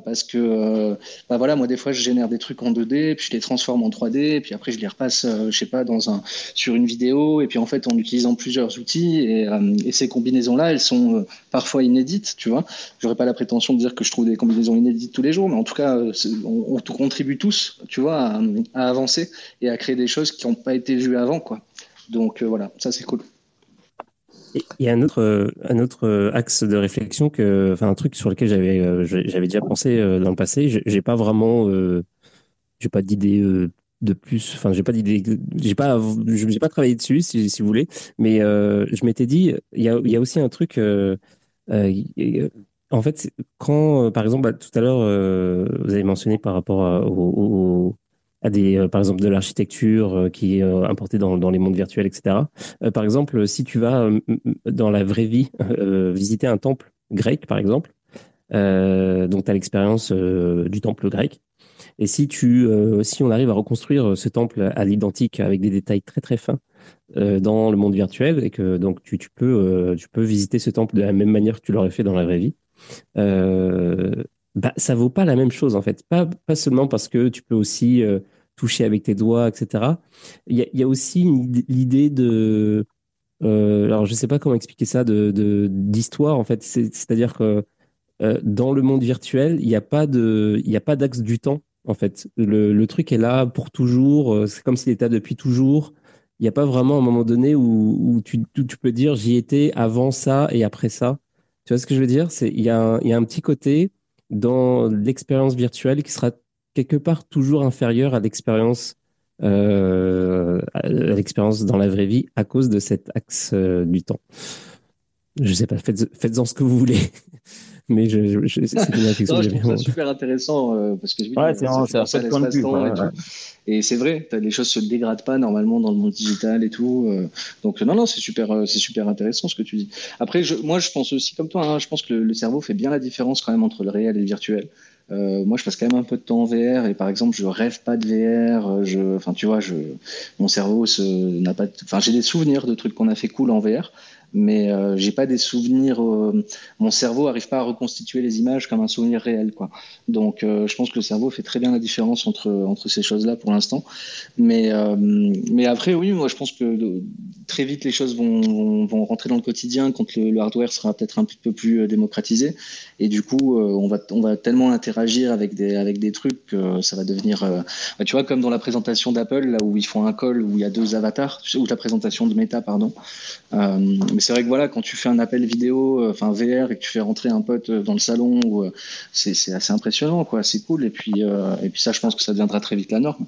parce que, bah voilà, moi des fois, je génère des trucs en 2D, puis je les transforme en 3D, et puis après je les repasse, je sais pas, dans un sur une vidéo, et puis en fait en utilisant plusieurs outils, et, euh, ces combinaisons-là, elles sont euh, parfois inédites, tu vois. J'aurais pas la prétention de dire que je trouve des combinaisons inédites tous les jours, mais en tout cas, euh, on, contribue tous, tu vois, à, avancer et à créer des choses qui n'ont pas été vues avant, quoi. Donc voilà, ça c'est cool. Il y a un autre, un autre axe de réflexion, que, enfin un truc sur lequel j'avais, j'avais déjà pensé dans le passé. J'ai pas vraiment, pas d'idée de plus. Enfin, j'ai pas d'idée, j'ai pas, j'ai pas travaillé dessus, si, vous voulez. Mais euh, je m'étais dit, il y a, y a, aussi un truc. Euh, euh, en fait, quand, par exemple, bah, tout à l'heure, vous avez mentionné par rapport au, à des, par exemple, de l'architecture qui est importée dans, dans, les mondes virtuels, etc. par exemple, si tu vas dans la vraie vie *laughs* visiter un temple grec, par exemple, donc tu as l'expérience du temple grec. Et si tu, euh, si on arrive à reconstruire euh, ce temple à l'identique avec des détails très très fins euh, dans le monde virtuel et que donc tu, tu peux, tu peux visiter ce temple de la même manière que tu l'aurais fait dans la vraie vie, bah, ça vaut pas la même chose en fait. Pas, pas seulement parce que tu peux aussi toucher avec tes doigts, etc. Il y a, y aussi l'idée de, alors je sais pas comment expliquer ça, de d'histoire en fait. C'est-à-dire que dans le monde virtuel, il n'y a pas d'axe du temps en fait. Le, truc est là pour toujours. Euh, c'est comme s'il était depuis toujours. Il n'y a pas vraiment un moment donné où, tu, peux dire j'y étais avant ça et après ça. Tu vois ce que je veux dire? Il y, a un, petit côté dans l'expérience virtuelle qui sera quelque part toujours inférieur à l'expérience euh, l'expérience dans la vraie vie à cause de cet axe euh, du temps. Je sais pas, faites-en ce que vous voulez. Mais je, je, c'est une *laughs* réflexion je trouve ça super intéressant euh, parce que je ouais, c'est un et, c'est vrai, les choses se dégradent pas normalement dans le monde digital et tout. Euh, donc non, non, c'est super, euh, c'est super intéressant ce que tu dis. Après, je, moi, je pense aussi comme toi. Hein, je pense que le, cerveau fait bien la différence quand même entre le réel et le virtuel. Euh, moi, je passe quand même un peu de temps en VR et par exemple, je rêve pas de VR. Je, enfin, tu vois, je, mon cerveau n'a pas. Enfin, j'ai des souvenirs de trucs qu'on a fait cool en VR, mais euh, j'ai pas des souvenirs. Euh, mon cerveau arrive pas à reconstituer les images comme un souvenir réel, quoi. Donc, euh, je pense que le cerveau fait très bien la différence entre entre ces choses-là pour l'instant. Mais euh, mais après, oui, moi, je pense que très vite les choses vont, vont, rentrer dans le quotidien quand le, hardware sera peut-être un peu plus démocratisé. Et du coup, on va on va tellement interagir avec des avec des trucs que ça va devenir. Bah, tu vois, comme dans la présentation d'Apple, là où ils font un call où il y a deux avatars, ou la présentation de Meta, pardon mais c'est vrai que voilà, quand tu fais un appel vidéo, euh, enfin VR, et que tu fais rentrer un pote euh, dans le salon, euh, c'est assez impressionnant, quoi. C'est cool. Et puis, et puis ça, je pense que ça deviendra très vite la norme.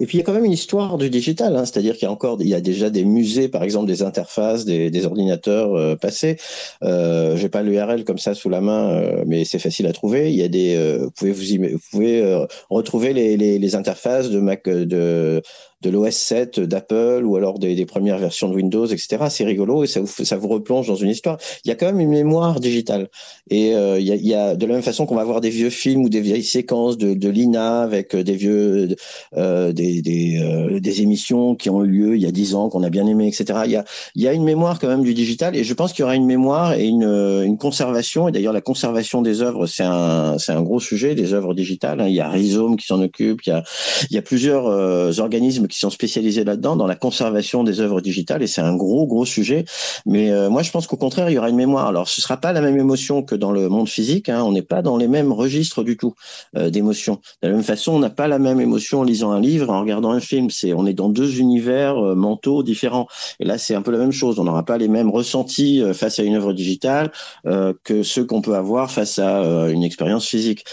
Et puis il y a quand même une histoire du digital, hein, c'est-à-dire qu'il y a encore, il y a déjà des musées, par exemple des interfaces, des, des ordinateurs euh, passés. Euh, J'ai pas l'URL comme ça sous la main, euh, mais c'est facile à trouver. Il y a des, euh, vous pouvez vous, vous pouvez euh, retrouver les, les, les, interfaces de Mac de de l'OS 7 d'Apple ou alors des, des, premières versions de Windows, etc. C'est rigolo et ça vous, ça vous replonge dans une histoire. Il y a quand même une mémoire digitale. Et euh, il, y a, il, y a, de la même façon qu'on va voir des vieux films ou des vieilles séquences de, de l'INA avec euh, des vieux euh, des, des, euh, des, émissions qui ont eu lieu il y a dix ans, qu'on a bien aimé, etc. Il y, a, il y a une mémoire quand même du digital et je pense qu'il y aura une mémoire et une, une conservation. Et d'ailleurs, la conservation des œuvres, c'est un, c'est un gros sujet, des œuvres digitales. Hein. Il y a Rhizome qui s'en occupe, il y a, il y a plusieurs euh, organismes qui sont spécialisés là-dedans, dans la conservation des œuvres digitales, et c'est un gros, gros sujet. Mais euh, moi, je pense qu'au contraire, il y aura une mémoire. Alors, ce sera pas la même émotion que dans le monde physique. Hein. On n'est pas dans les mêmes registres du tout euh, d'émotions. De la même façon, on n'a pas la même émotion en lisant un livre, en regardant un film. C'est, on est dans deux univers euh, mentaux différents. Et là, c'est un peu la même chose. On n'aura pas les mêmes ressentis euh, face à une œuvre digitale euh, que ceux qu'on peut avoir face à euh, une expérience physique,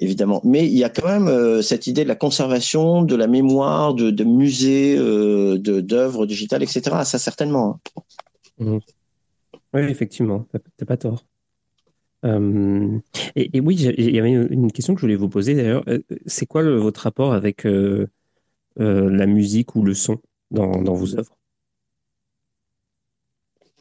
évidemment. Mais il y a quand même cette idée de la conservation, de la mémoire, de, de musées, de d'œuvres digitales, etc. Ça certainement. Mmh. Oui, effectivement, t'as pas tort. Euh, et, oui, il y avait une question que je voulais vous poser d'ailleurs. C'est quoi votre rapport avec euh, euh, la musique ou le son dans vos œuvres?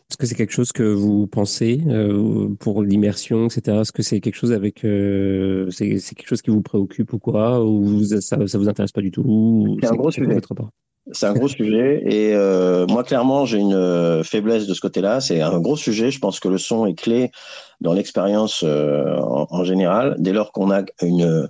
Est-ce que c'est quelque chose que vous pensez euh, pour l'immersion, etc. Est-ce que c'est quelque chose avec c'est quelque chose qui vous préoccupe ou quoi? Ou ça, ça vous intéresse pas du tout? C'est un gros sujet. Votre rapport c'est un gros sujet et euh, moi clairement j'ai une euh, faiblesse de ce côté-là. C'est un gros sujet. Je pense que le son est clé dans l'expérience euh, en, général. Dès lors qu'on a une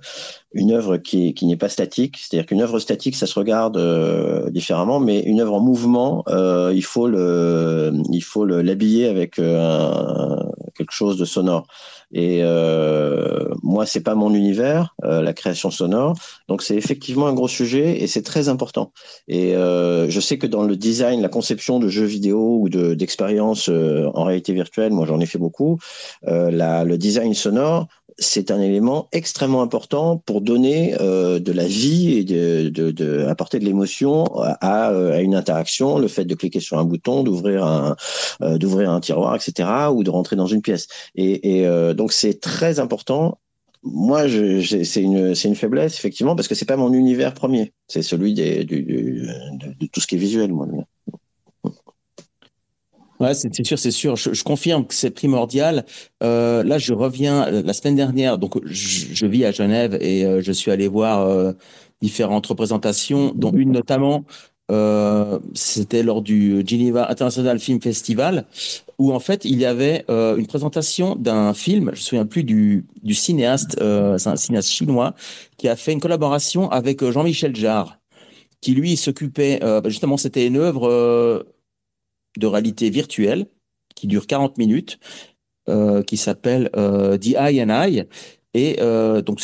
une œuvre qui, qui n'est pas statique, c'est-à-dire qu'une œuvre statique ça se regarde euh, différemment, mais une œuvre en mouvement, euh, il faut le il faut l'habiller avec un, quelque chose de sonore. Et euh, moi, c'est pas mon univers, euh, la création sonore. Donc, c'est effectivement un gros sujet et c'est très important. Et euh, je sais que dans le design, la conception de jeux vidéo ou d'expériences en réalité virtuelle, moi, j'en ai fait beaucoup. Le design sonore, c'est un élément extrêmement important pour donner euh, de la vie et de, de, de apporter de l'émotion à, à, une interaction. Le fait de cliquer sur un bouton, d'ouvrir un, euh, d'ouvrir un tiroir, etc., ou de rentrer dans une pièce. Et, et euh, donc c'est très important. Moi, c'est une, une faiblesse effectivement parce que c'est pas mon univers premier. C'est celui des, du, du, de, de, tout ce qui est visuel, moi. Ouais, c'est sûr, c'est sûr. Je, je, confirme que c'est primordial. Euh, là, je reviens euh, la semaine dernière. Donc, je, je vis à Genève et euh, je suis allé voir euh, différentes représentations, dont une notamment. Euh, C'était lors du Geneva International Film Festival, où en fait il y avait euh, une présentation d'un film. Je me souviens plus du, du cinéaste. c'est un cinéaste chinois qui a fait une collaboration avec Jean-Michel Jarre, qui lui s'occupait. justement, c'était une œuvre de réalité virtuelle qui dure 40 minutes, euh, qui s'appelle euh, The Eye and I. Et euh, donc,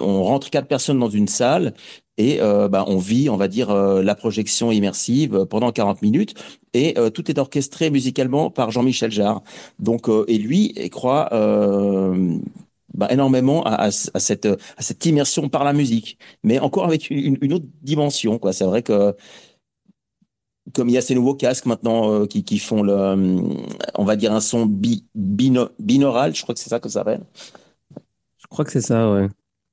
on rentre quatre personnes dans une salle et bah, on vit, on va dire, la projection immersive pendant 40 minutes. Et tout est orchestré musicalement par Jean-Michel Jarre. Donc, et lui il croit bah, énormément à cette immersion par la musique, mais encore avec une, une autre dimension. Quoi. C'est vrai que comme il y a ces nouveaux casques maintenant euh, qui, qui, font le, euh, on va dire un son binaural, je crois que c'est ça que ça s'appelle. Je crois que c'est ça, ouais.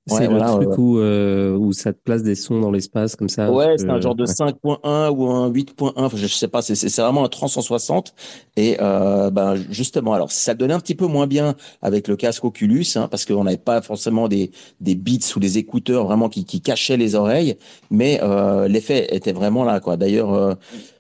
C'est le voilà, truc où, euh, où ça te place des sons dans l'espace comme ça. Ouais, c'est un genre de 5.1 ou un 8.1, enfin, je sais pas, c'est vraiment un 360. Et euh, ben justement, alors ça donnait un petit peu moins bien avec le casque Oculus, hein, parce qu'on n'avait pas forcément des, des beats ou des écouteurs vraiment qui, qui cachaient les oreilles, mais euh, l'effet était vraiment là, quoi. D'ailleurs.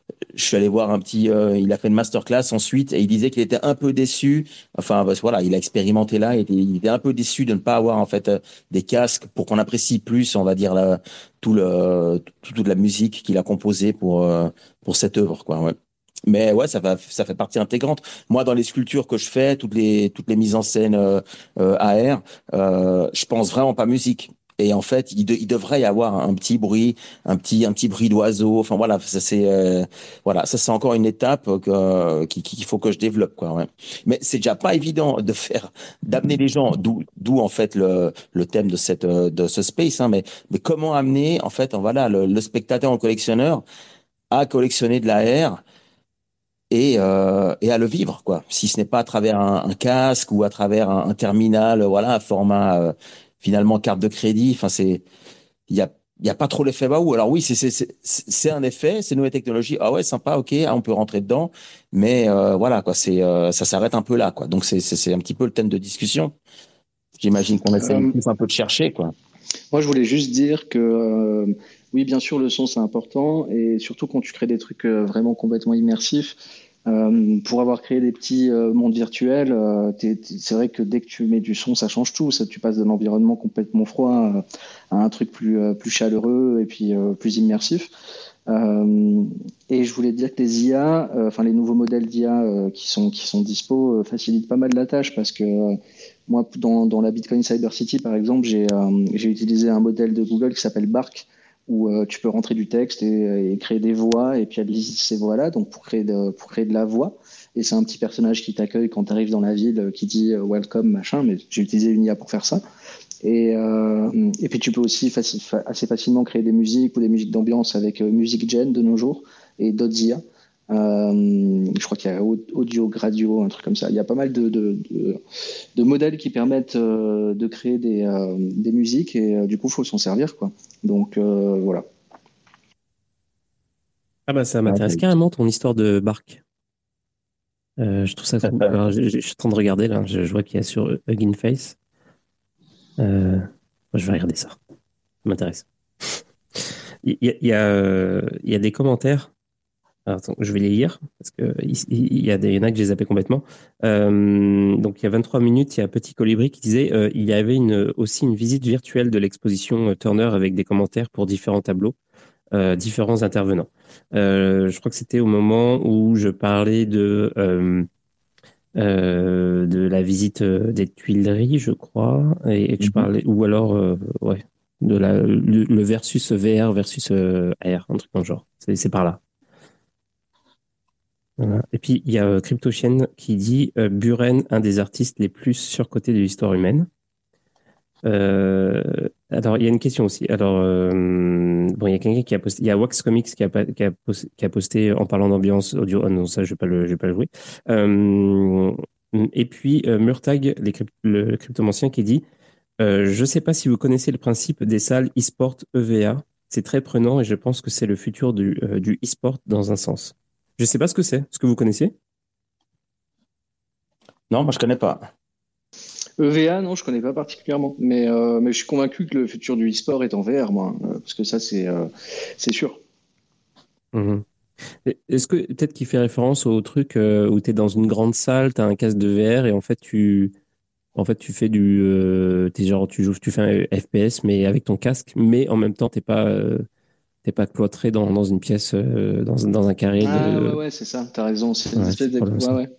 Euh, je suis allé voir un petit, euh, il a fait une masterclass ensuite et il disait qu'il était un peu déçu. Enfin, voilà, il a expérimenté là, et il était un peu déçu de ne pas avoir en fait euh, des casques pour qu'on apprécie plus, on va dire la, tout le, tout, toute la musique qu'il a composée pour euh, pour cette œuvre, quoi. Ouais. Mais ouais, ça va, ça fait partie intégrante. Moi, dans les sculptures que je fais, toutes les toutes les mises en scène euh, AR, je pense vraiment pas musique Et en fait, il, devrait y avoir un petit bruit, un petit, un petit bruit d'oiseau. Enfin voilà, ça c'est, euh, voilà, ça c'est encore une étape qu'il faut que je développe quoi. Ouais. Mais c'est déjà pas évident de faire, d'amener les gens, d'où, d'où en fait le, le thème de cette, de ce space. Hein, mais, mais comment amener en fait, voilà, le, le spectateur, le collectionneur à collectionner de la et, euh, et à le vivre quoi. Si ce n'est pas à travers un, casque ou à travers un, terminal, voilà, un format euh, finalement carte de crédit. Enfin, c'est il y a il y a pas trop l'effet waouh. Alors oui, c'est c'est c'est un effet, c'est une nouvelle technologie. Ah ouais, sympa, ok, ah, on peut rentrer dedans, mais euh, voilà quoi, c'est euh, ça s'arrête un peu là quoi. Donc c'est c'est un petit peu le thème de discussion. J'imagine qu'on essaie euh, un peu de chercher quoi. Moi, je voulais juste dire que oui, bien sûr, le son c'est important et surtout quand tu crées des trucs vraiment complètement immersifs. Euh, pour avoir créé des petits euh, mondes virtuels, euh, c'est vrai que dès que tu mets du son, ça change tout. Ça, tu passes d'un environnement complètement froid à un truc plus, plus chaleureux et puis plus immersif. et je voulais dire que les IA, enfin les nouveaux modèles d'IA qui sont qui sont dispo, facilitent pas mal la tâche parce que moi, dans, dans, la Bitcoin Cyber City, par exemple, j'ai utilisé un modèle de Google qui s'appelle Bark, où euh, tu peux rentrer du texte et, créer des voix et puis aller ces voix-là, donc pour créer de, pour créer de la voix. Et c'est un petit personnage qui t'accueille quand tu arrives dans la ville, euh, qui dit euh, welcome machin. Mais j'ai utilisé une IA pour faire ça. Et, et puis tu peux aussi assez facilement créer des musiques ou des musiques d'ambiance avec Music Gen de nos jours et d'autres IA. Euh, je crois qu'il y a Audio Gradio, un truc comme ça. Il y a pas mal de, de, de, modèles qui permettent euh, de créer des, euh, des musiques et du coup, il faut s'en servir. Quoi. Donc voilà. Ah bah ça m'intéresse carrément ton histoire de barque. je trouve ça *laughs* cool. je, suis en train de regarder là, je, vois qu'il y a sur Hugging Face. je vais regarder ça. Ça m'intéresse. *laughs* Il y, y, a, il y a des commentaires je vais les lire parce qu'il il y, a des, y en a que j'ai zappé complètement. Euh, donc il y a 23 minutes, il y a un petit colibri qui disait euh, il y avait une, aussi une visite virtuelle de l'exposition euh, Turner avec des commentaires pour différents tableaux, différents intervenants. je crois que c'était au moment où je parlais de de la visite des Tuileries, je crois, et, je mhm. parlais ou alors ouais de la le, versus VR versus AR, un truc dans le genre. C'est par là. Et puis, il y a euh, CryptoChain qui dit euh, Buren, un des artistes les plus surcotés de l'histoire humaine. Euh, alors, il y a une question aussi. Alors, bon, il y a quelqu'un qui a posté, il y a Wax Comics qui a, posté, en parlant d'ambiance audio. Oh non, ça, je vais vais pas le jouer. et puis, Murtag, le cryptomancien, qui dit Je ne sais pas si vous connaissez le principe des salles e-sport EVA. C'est très prenant et je pense que c'est le futur du, du e-sport dans un sens. Je ne sais pas ce que c'est. Est-ce que vous connaissez? Non, moi je connais pas. EVA, non, je connais pas particulièrement, mais, euh, mais je suis convaincu que le futur du e-sport est en VR, moi, euh, parce que ça, c'est euh, c'est sûr. Mhm. Est-ce que peut-être qu'il fait référence au truc où tu es dans une grande salle, tu as un casque de VR et en fait tu en fait tu fais du es genre tu joues tu fais un FPS mais avec ton casque mais en même temps t'es pas t'es pas cloîtré dans, dans une pièce, euh, dans, dans, un carré. Ah, de... ouais, ouais, c'est ça, t'as raison. C'est une espèce de. Ouais, ouais.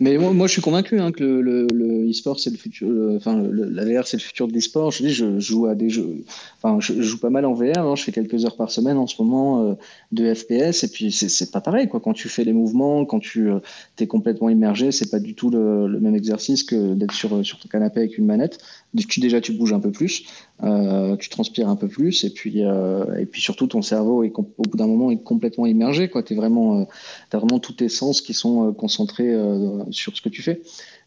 Mais moi, moi, je suis convaincu hein, que le, le, e-sport, c'est le futur. enfin, la VR, c'est le futur de l'e-sport. Je dis, je, joue à des jeux. Enfin, je, joue pas mal en VR. Hein, je fais quelques heures par semaine en ce moment euh, de FPS. Et puis, c'est pas pareil, quoi. Quand tu fais les mouvements, quand tu euh, es complètement immergé, c'est pas du tout le, le même exercice que d'être sur, sur ton canapé avec une manette. Tu, déjà, tu bouges un peu plus, euh, tu transpires un peu plus, et puis, euh, et puis surtout, ton cerveau, est, au bout d'un moment, est complètement immergé. Tu as vraiment, euh, as vraiment tous tes sens qui sont euh, concentrés sur ce que tu fais.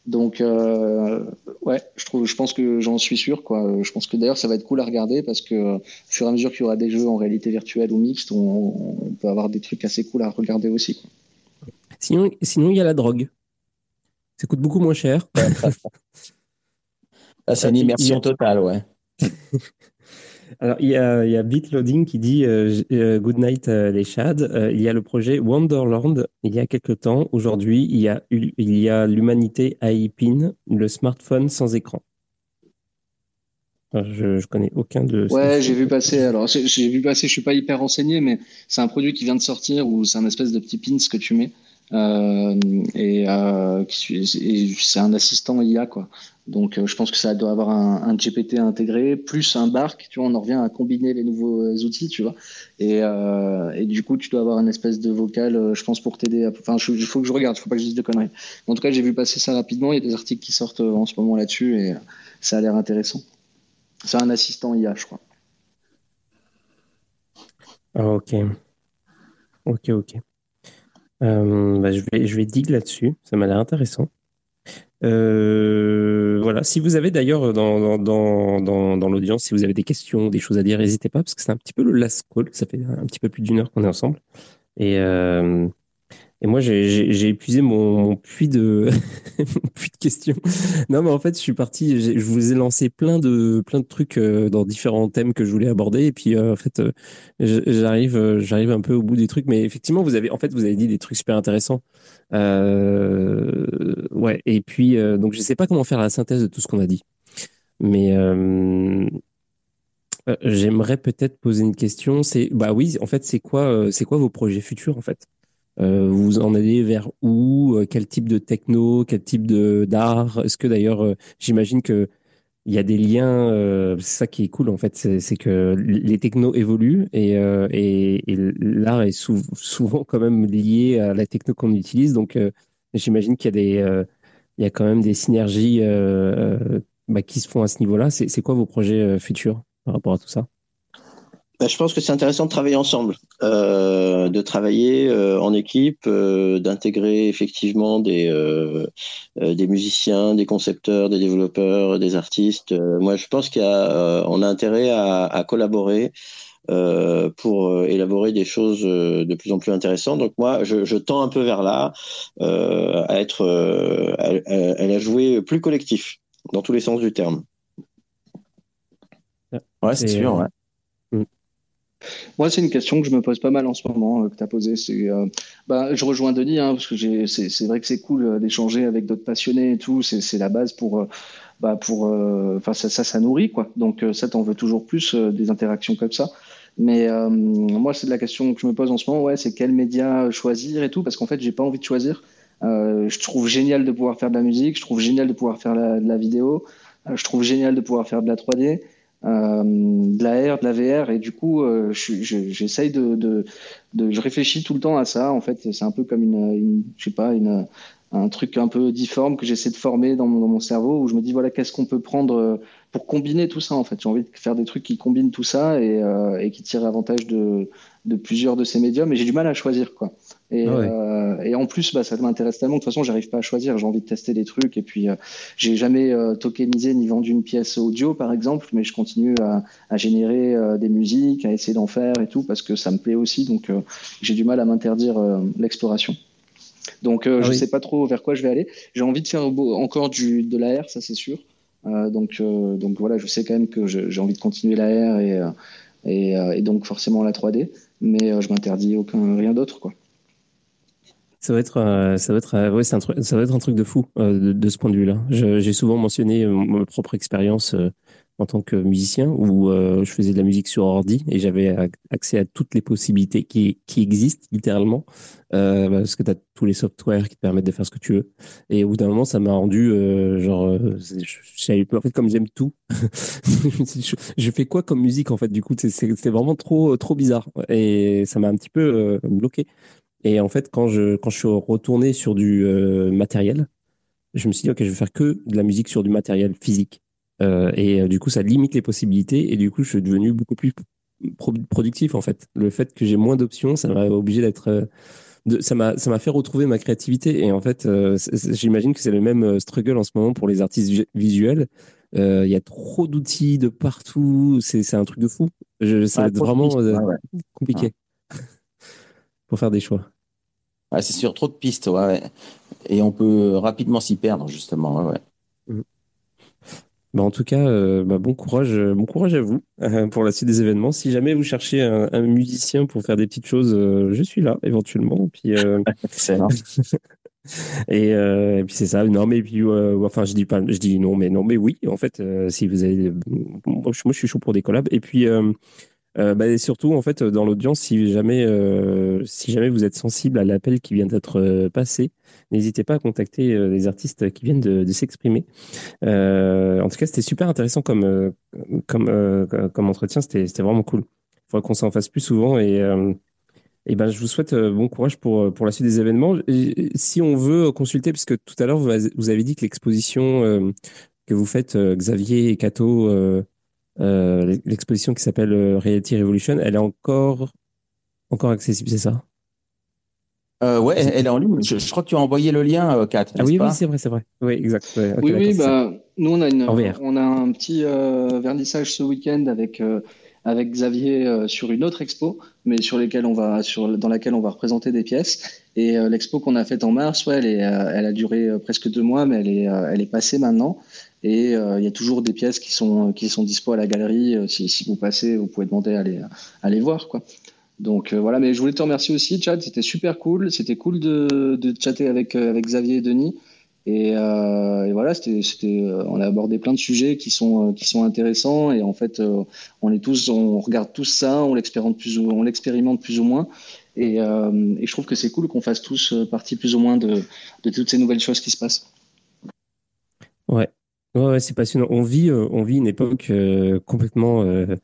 Donc, ouais, je, trouve, je pense que j'en suis sûr. Quoi. Je pense que d'ailleurs, ça va être cool à regarder parce que, au fur et à mesure qu'il y aura des jeux en réalité virtuelle ou mixte, on, on peut avoir des trucs assez cool à regarder aussi. Quoi. Sinon, sinon, il y a la drogue. Ça coûte beaucoup moins cher. *laughs* Ah, c'est une immersion totale, ouais. *laughs* Alors, il y a, il y a Bitloading qui dit euh, euh Good night euh, les Chads. Euh, il y a le projet Wonderland il y a quelques temps. Aujourd'hui, il y a, il y a l'humanité iPin, le smartphone sans écran. je, je connais aucun de. Ouais, j'ai vu passer. Alors, j'ai vu passer. Je suis pas hyper renseigné, mais c'est un produit qui vient de sortir où c'est un espèce de petit pins que tu mets et, c'est un assistant IA quoi. Donc, je pense que ça doit avoir un, GPT intégré, plus un bark, tu vois, on en revient à combiner les nouveaux outils, tu vois. Et, du coup, tu dois avoir une espèce de vocal, je pense, pour t'aider. Enfin, il faut que je regarde, il faut pas que je dise de conneries. En tout cas, j'ai vu passer ça rapidement, il y a des articles qui sortent en ce moment là-dessus, et ça a l'air intéressant. C'est un assistant IA, je crois. Ah, ok. Ok, ok. Euh, bah, je vais, dig là-dessus. Ça m'a l'air intéressant. Euh, voilà. Si vous avez d'ailleurs dans, dans, dans, dans l'audience, si vous avez des questions, des choses à dire, n'hésitez pas parce que c'est un petit peu le last call. Ça fait un petit peu plus d'une heure qu'on est ensemble. Et, euh, et moi, j'ai épuisé mon, puits de *laughs* puits de questions. Non, mais en fait, je suis parti. Je vous ai lancé plein de plein de trucs euh, dans différents thèmes que je voulais aborder. Et puis, euh, en fait, euh, j'arrive j'arrive un peu au bout des trucs. Mais effectivement, vous avez en fait vous avez dit des trucs super intéressants. ouais. Et puis, donc, je sais pas comment faire la synthèse de tout ce qu'on a dit. Mais j'aimerais peut-être poser une question. C'est bah oui, en fait, c'est quoi c'est quoi vos projets futurs en fait? Euh, vous en allez vers où euh, Quel type de techno Quel type de d'art? Est-ce que d'ailleurs, euh, j'imagine que il y a des liens. c'est ça qui est cool en fait, c'est que les technos évoluent et, et, et l'art est souvent quand même lié à la techno qu'on utilise. Donc, j'imagine qu'il y a des, il y a quand même des synergies bah, qui se font à ce niveau-là. C'est quoi vos projets futurs par rapport à tout ça? Bah, je pense que c'est intéressant de travailler ensemble, euh, de travailler euh, en équipe, euh, d'intégrer effectivement des, des musiciens, des concepteurs, des développeurs, des artistes. moi, je pense qu'on a, on a intérêt à, à collaborer. pour élaborer des choses de plus en plus intéressantes. Donc moi, je, je tends un peu vers là, à être, à, à, la jouer plus collectif, dans tous les sens du terme. Ouais, c'est sûr. Ouais. Moi, c'est une question que je me pose pas mal en ce moment, euh, que tu as posée. Euh, bah, je rejoins Denis, hein, parce que c'est, vrai que c'est cool euh, d'échanger avec d'autres passionnés et tout. C'est, la base pour, bah, pour, enfin, ça, ça, nourrit, quoi. Donc, ça, t'en veux toujours plus des interactions comme ça. Mais moi, c'est de la question que je me pose en ce moment, ouais, c'est quel média choisir et tout, parce qu'en fait, j'ai pas envie de choisir. je trouve génial de pouvoir faire de la musique, je trouve génial de pouvoir faire de la vidéo, je trouve génial de pouvoir faire de la 3D. Euh, de la R, de la VR, et du coup, euh, j'essaye de, je réfléchis tout le temps à ça. En fait, c'est un peu comme une, je sais pas, une, un truc un peu difforme que j'essaie de former dans mon, cerveau, où je me dis voilà, qu'est-ce qu'on peut prendre euh, pour combiner tout ça. En fait, j'ai envie de faire des trucs qui combinent tout ça et, et qui tirent avantage de, de plusieurs de ces médiums, mais j'ai du mal à choisir quoi. Et, ah euh, et en plus, bah, ça m'intéresse tellement. De toute façon, j'arrive pas à choisir. J'ai envie de tester des trucs. Et puis, euh, j'ai jamais euh, tokenisé ni vendu une pièce audio, par exemple, mais je continue à, à générer euh, des musiques, à essayer d'en faire et tout, parce que ça me plaît aussi. Donc, j'ai du mal à m'interdire l'exploration. Donc, ah je sais pas trop vers quoi je vais aller. J'ai envie de faire encore du de l'AR, ça c'est sûr. donc, donc voilà, je sais quand même que j'ai envie de continuer l'AR et, et, et donc forcément la 3D, mais je m'interdis aucun rien d'autre, quoi. Ça va être, euh, ça va être, euh, ouais, un truc, ça va être un truc de fou euh, de, ce point de vue-là. J'ai souvent mentionné ma propre expérience en tant que musicien où je faisais de la musique sur ordi et j'avais accès à toutes les possibilités qui, qui existent littéralement parce que tu as tous les softwares qui te permettent de faire ce que tu veux. Et au bout d'un moment, ça m'a rendu genre, en fait comme j'aime tout, *laughs* je, fais quoi comme musique en fait Du coup, c'est vraiment trop trop bizarre et ça m'a un petit peu bloqué. Et en fait, quand je, quand je suis retourné sur du euh, matériel, je me suis dit, OK, je vais faire que de la musique sur du matériel physique. Euh, et euh, du coup, ça limite les possibilités. Et du coup, je suis devenu beaucoup plus productif, en fait. Le fait que j'ai moins d'options, ça m'a obligé d'être. De, ça m'a ça m'a fait retrouver ma créativité. Et en fait, j'imagine que c'est le même struggle en ce moment pour les artistes visuels. Il y a trop d'outils de partout. C'est un truc de fou. Être vraiment compliqué faire des choix c'est sur trop de pistes, ouais, Et on peut rapidement s'y perdre, justement. Ouais, mmh. bah, en tout cas, euh, bah, bon courage, euh, bon courage à vous euh, pour la suite des événements. Si jamais vous cherchez un, musicien pour faire des petites choses, je suis là éventuellement. Puis, *laughs* *laughs* et, et, puis c'est ça. Non, mais puis, enfin, je dis pas, je dis non, mais non, mais oui. En fait, si vous avez, moi, je suis chaud pour des collabs. Et puis. Euh, bah, et surtout, en fait, dans l'audience, si jamais, euh, si jamais vous êtes sensible à l'appel qui vient d'être euh, passé, n'hésitez pas à contacter les artistes qui viennent de, s'exprimer. en tout cas, c'était super intéressant comme, comme, comme entretien. C'était vraiment cool. Il faudrait qu'on s'en fasse plus souvent et, et ben, je vous souhaite bon courage pour, pour la suite des événements. si on veut consulter, puisque tout à l'heure, vous, avez dit que l'exposition que vous faites, Xavier et Cato, euh, l'exposition qui s'appelle euh, Reality Revolution, elle est encore, encore accessible, c'est ça? Euh, ouais, elle, est en ligne. Je, crois que tu as envoyé le lien, Kat. Ah oui, oui, c'est vrai, c'est vrai. Oui, exact. oui, oui, bah, nous, on a, une, on a un petit vernissage ce week-end avec, avec Xavier sur une autre expo, mais sur lesquelles on va, sur, dans laquelle on va représenter des pièces. Et l'expo qu'on a faite en mars, ouais, elle, est, elle a duré presque deux mois, mais elle est, elle est passée maintenant. Et euh, il y a toujours des pièces qui sont, qui sont dispo à la galerie. Euh, si, vous passez, vous pouvez demander à aller, à les voir. Quoi. Donc euh, voilà, mais je voulais te remercier aussi, Chad. C'était super cool. C'était cool de, de chatter avec, avec Xavier et Denis. Et, voilà, c'était, on a abordé plein de sujets qui sont, qui sont intéressants. Et en fait, on est tous, on regarde tous ça, on l'expérimente plus ou, on l'expérimente plus ou moins. Et, et je trouve que c'est cool qu'on fasse tous partie plus ou moins de, de toutes ces nouvelles choses qui se passent. Ouais, Ouais, c'est passionnant. On vit, euh, on vit une époque euh, complètement euh,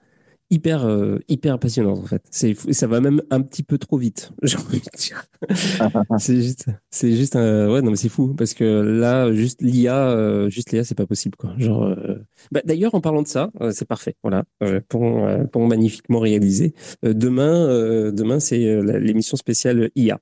hyper, hyper passionnante en fait. C'est, ça va même un petit peu trop vite. *laughs* J'ai envie de dire. *laughs* c'est juste, c'est juste, ouais, non mais c'est fou parce que là, juste l'IA, juste l'IA, c'est pas possible quoi. Genre, bah, d'ailleurs, en parlant de ça, c'est parfait. Voilà, pour, pour magnifiquement réalisé. demain, demain, c'est l'émission spéciale IA.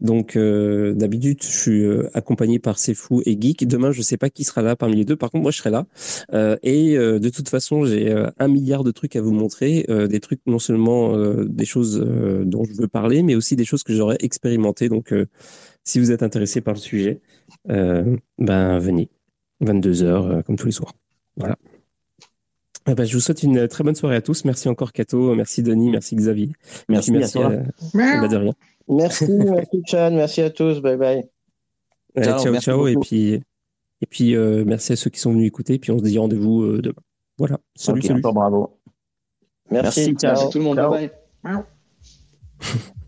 Donc euh, d'habitude, je suis euh, accompagné par C'est Fou et Geek. Demain, je sais pas qui sera là parmi les deux. Par contre, moi, je serai là. Euh, et de toute façon, j'ai un milliard de trucs à vous montrer. des trucs non seulement des choses dont je veux parler, mais aussi des choses que j'aurais expérimentées. Donc, si vous êtes intéressé par le sujet, ben venez. 22 heures, comme tous les soirs. Voilà. Eh ben, je vous souhaite une très bonne soirée à tous. Merci encore, Cato. Merci, Denis. Merci, Xavier. Merci, merci. À, bah, de rien. Merci, *laughs* merci Chan, merci à tous, bye bye. ciao, ciao, et puis, et puis euh, merci à ceux qui sont venus écouter, puis on se dit rendez-vous euh, demain. Voilà, salut, salut. bravo. Merci, ciao. merci tout le monde, bye bye. *laughs*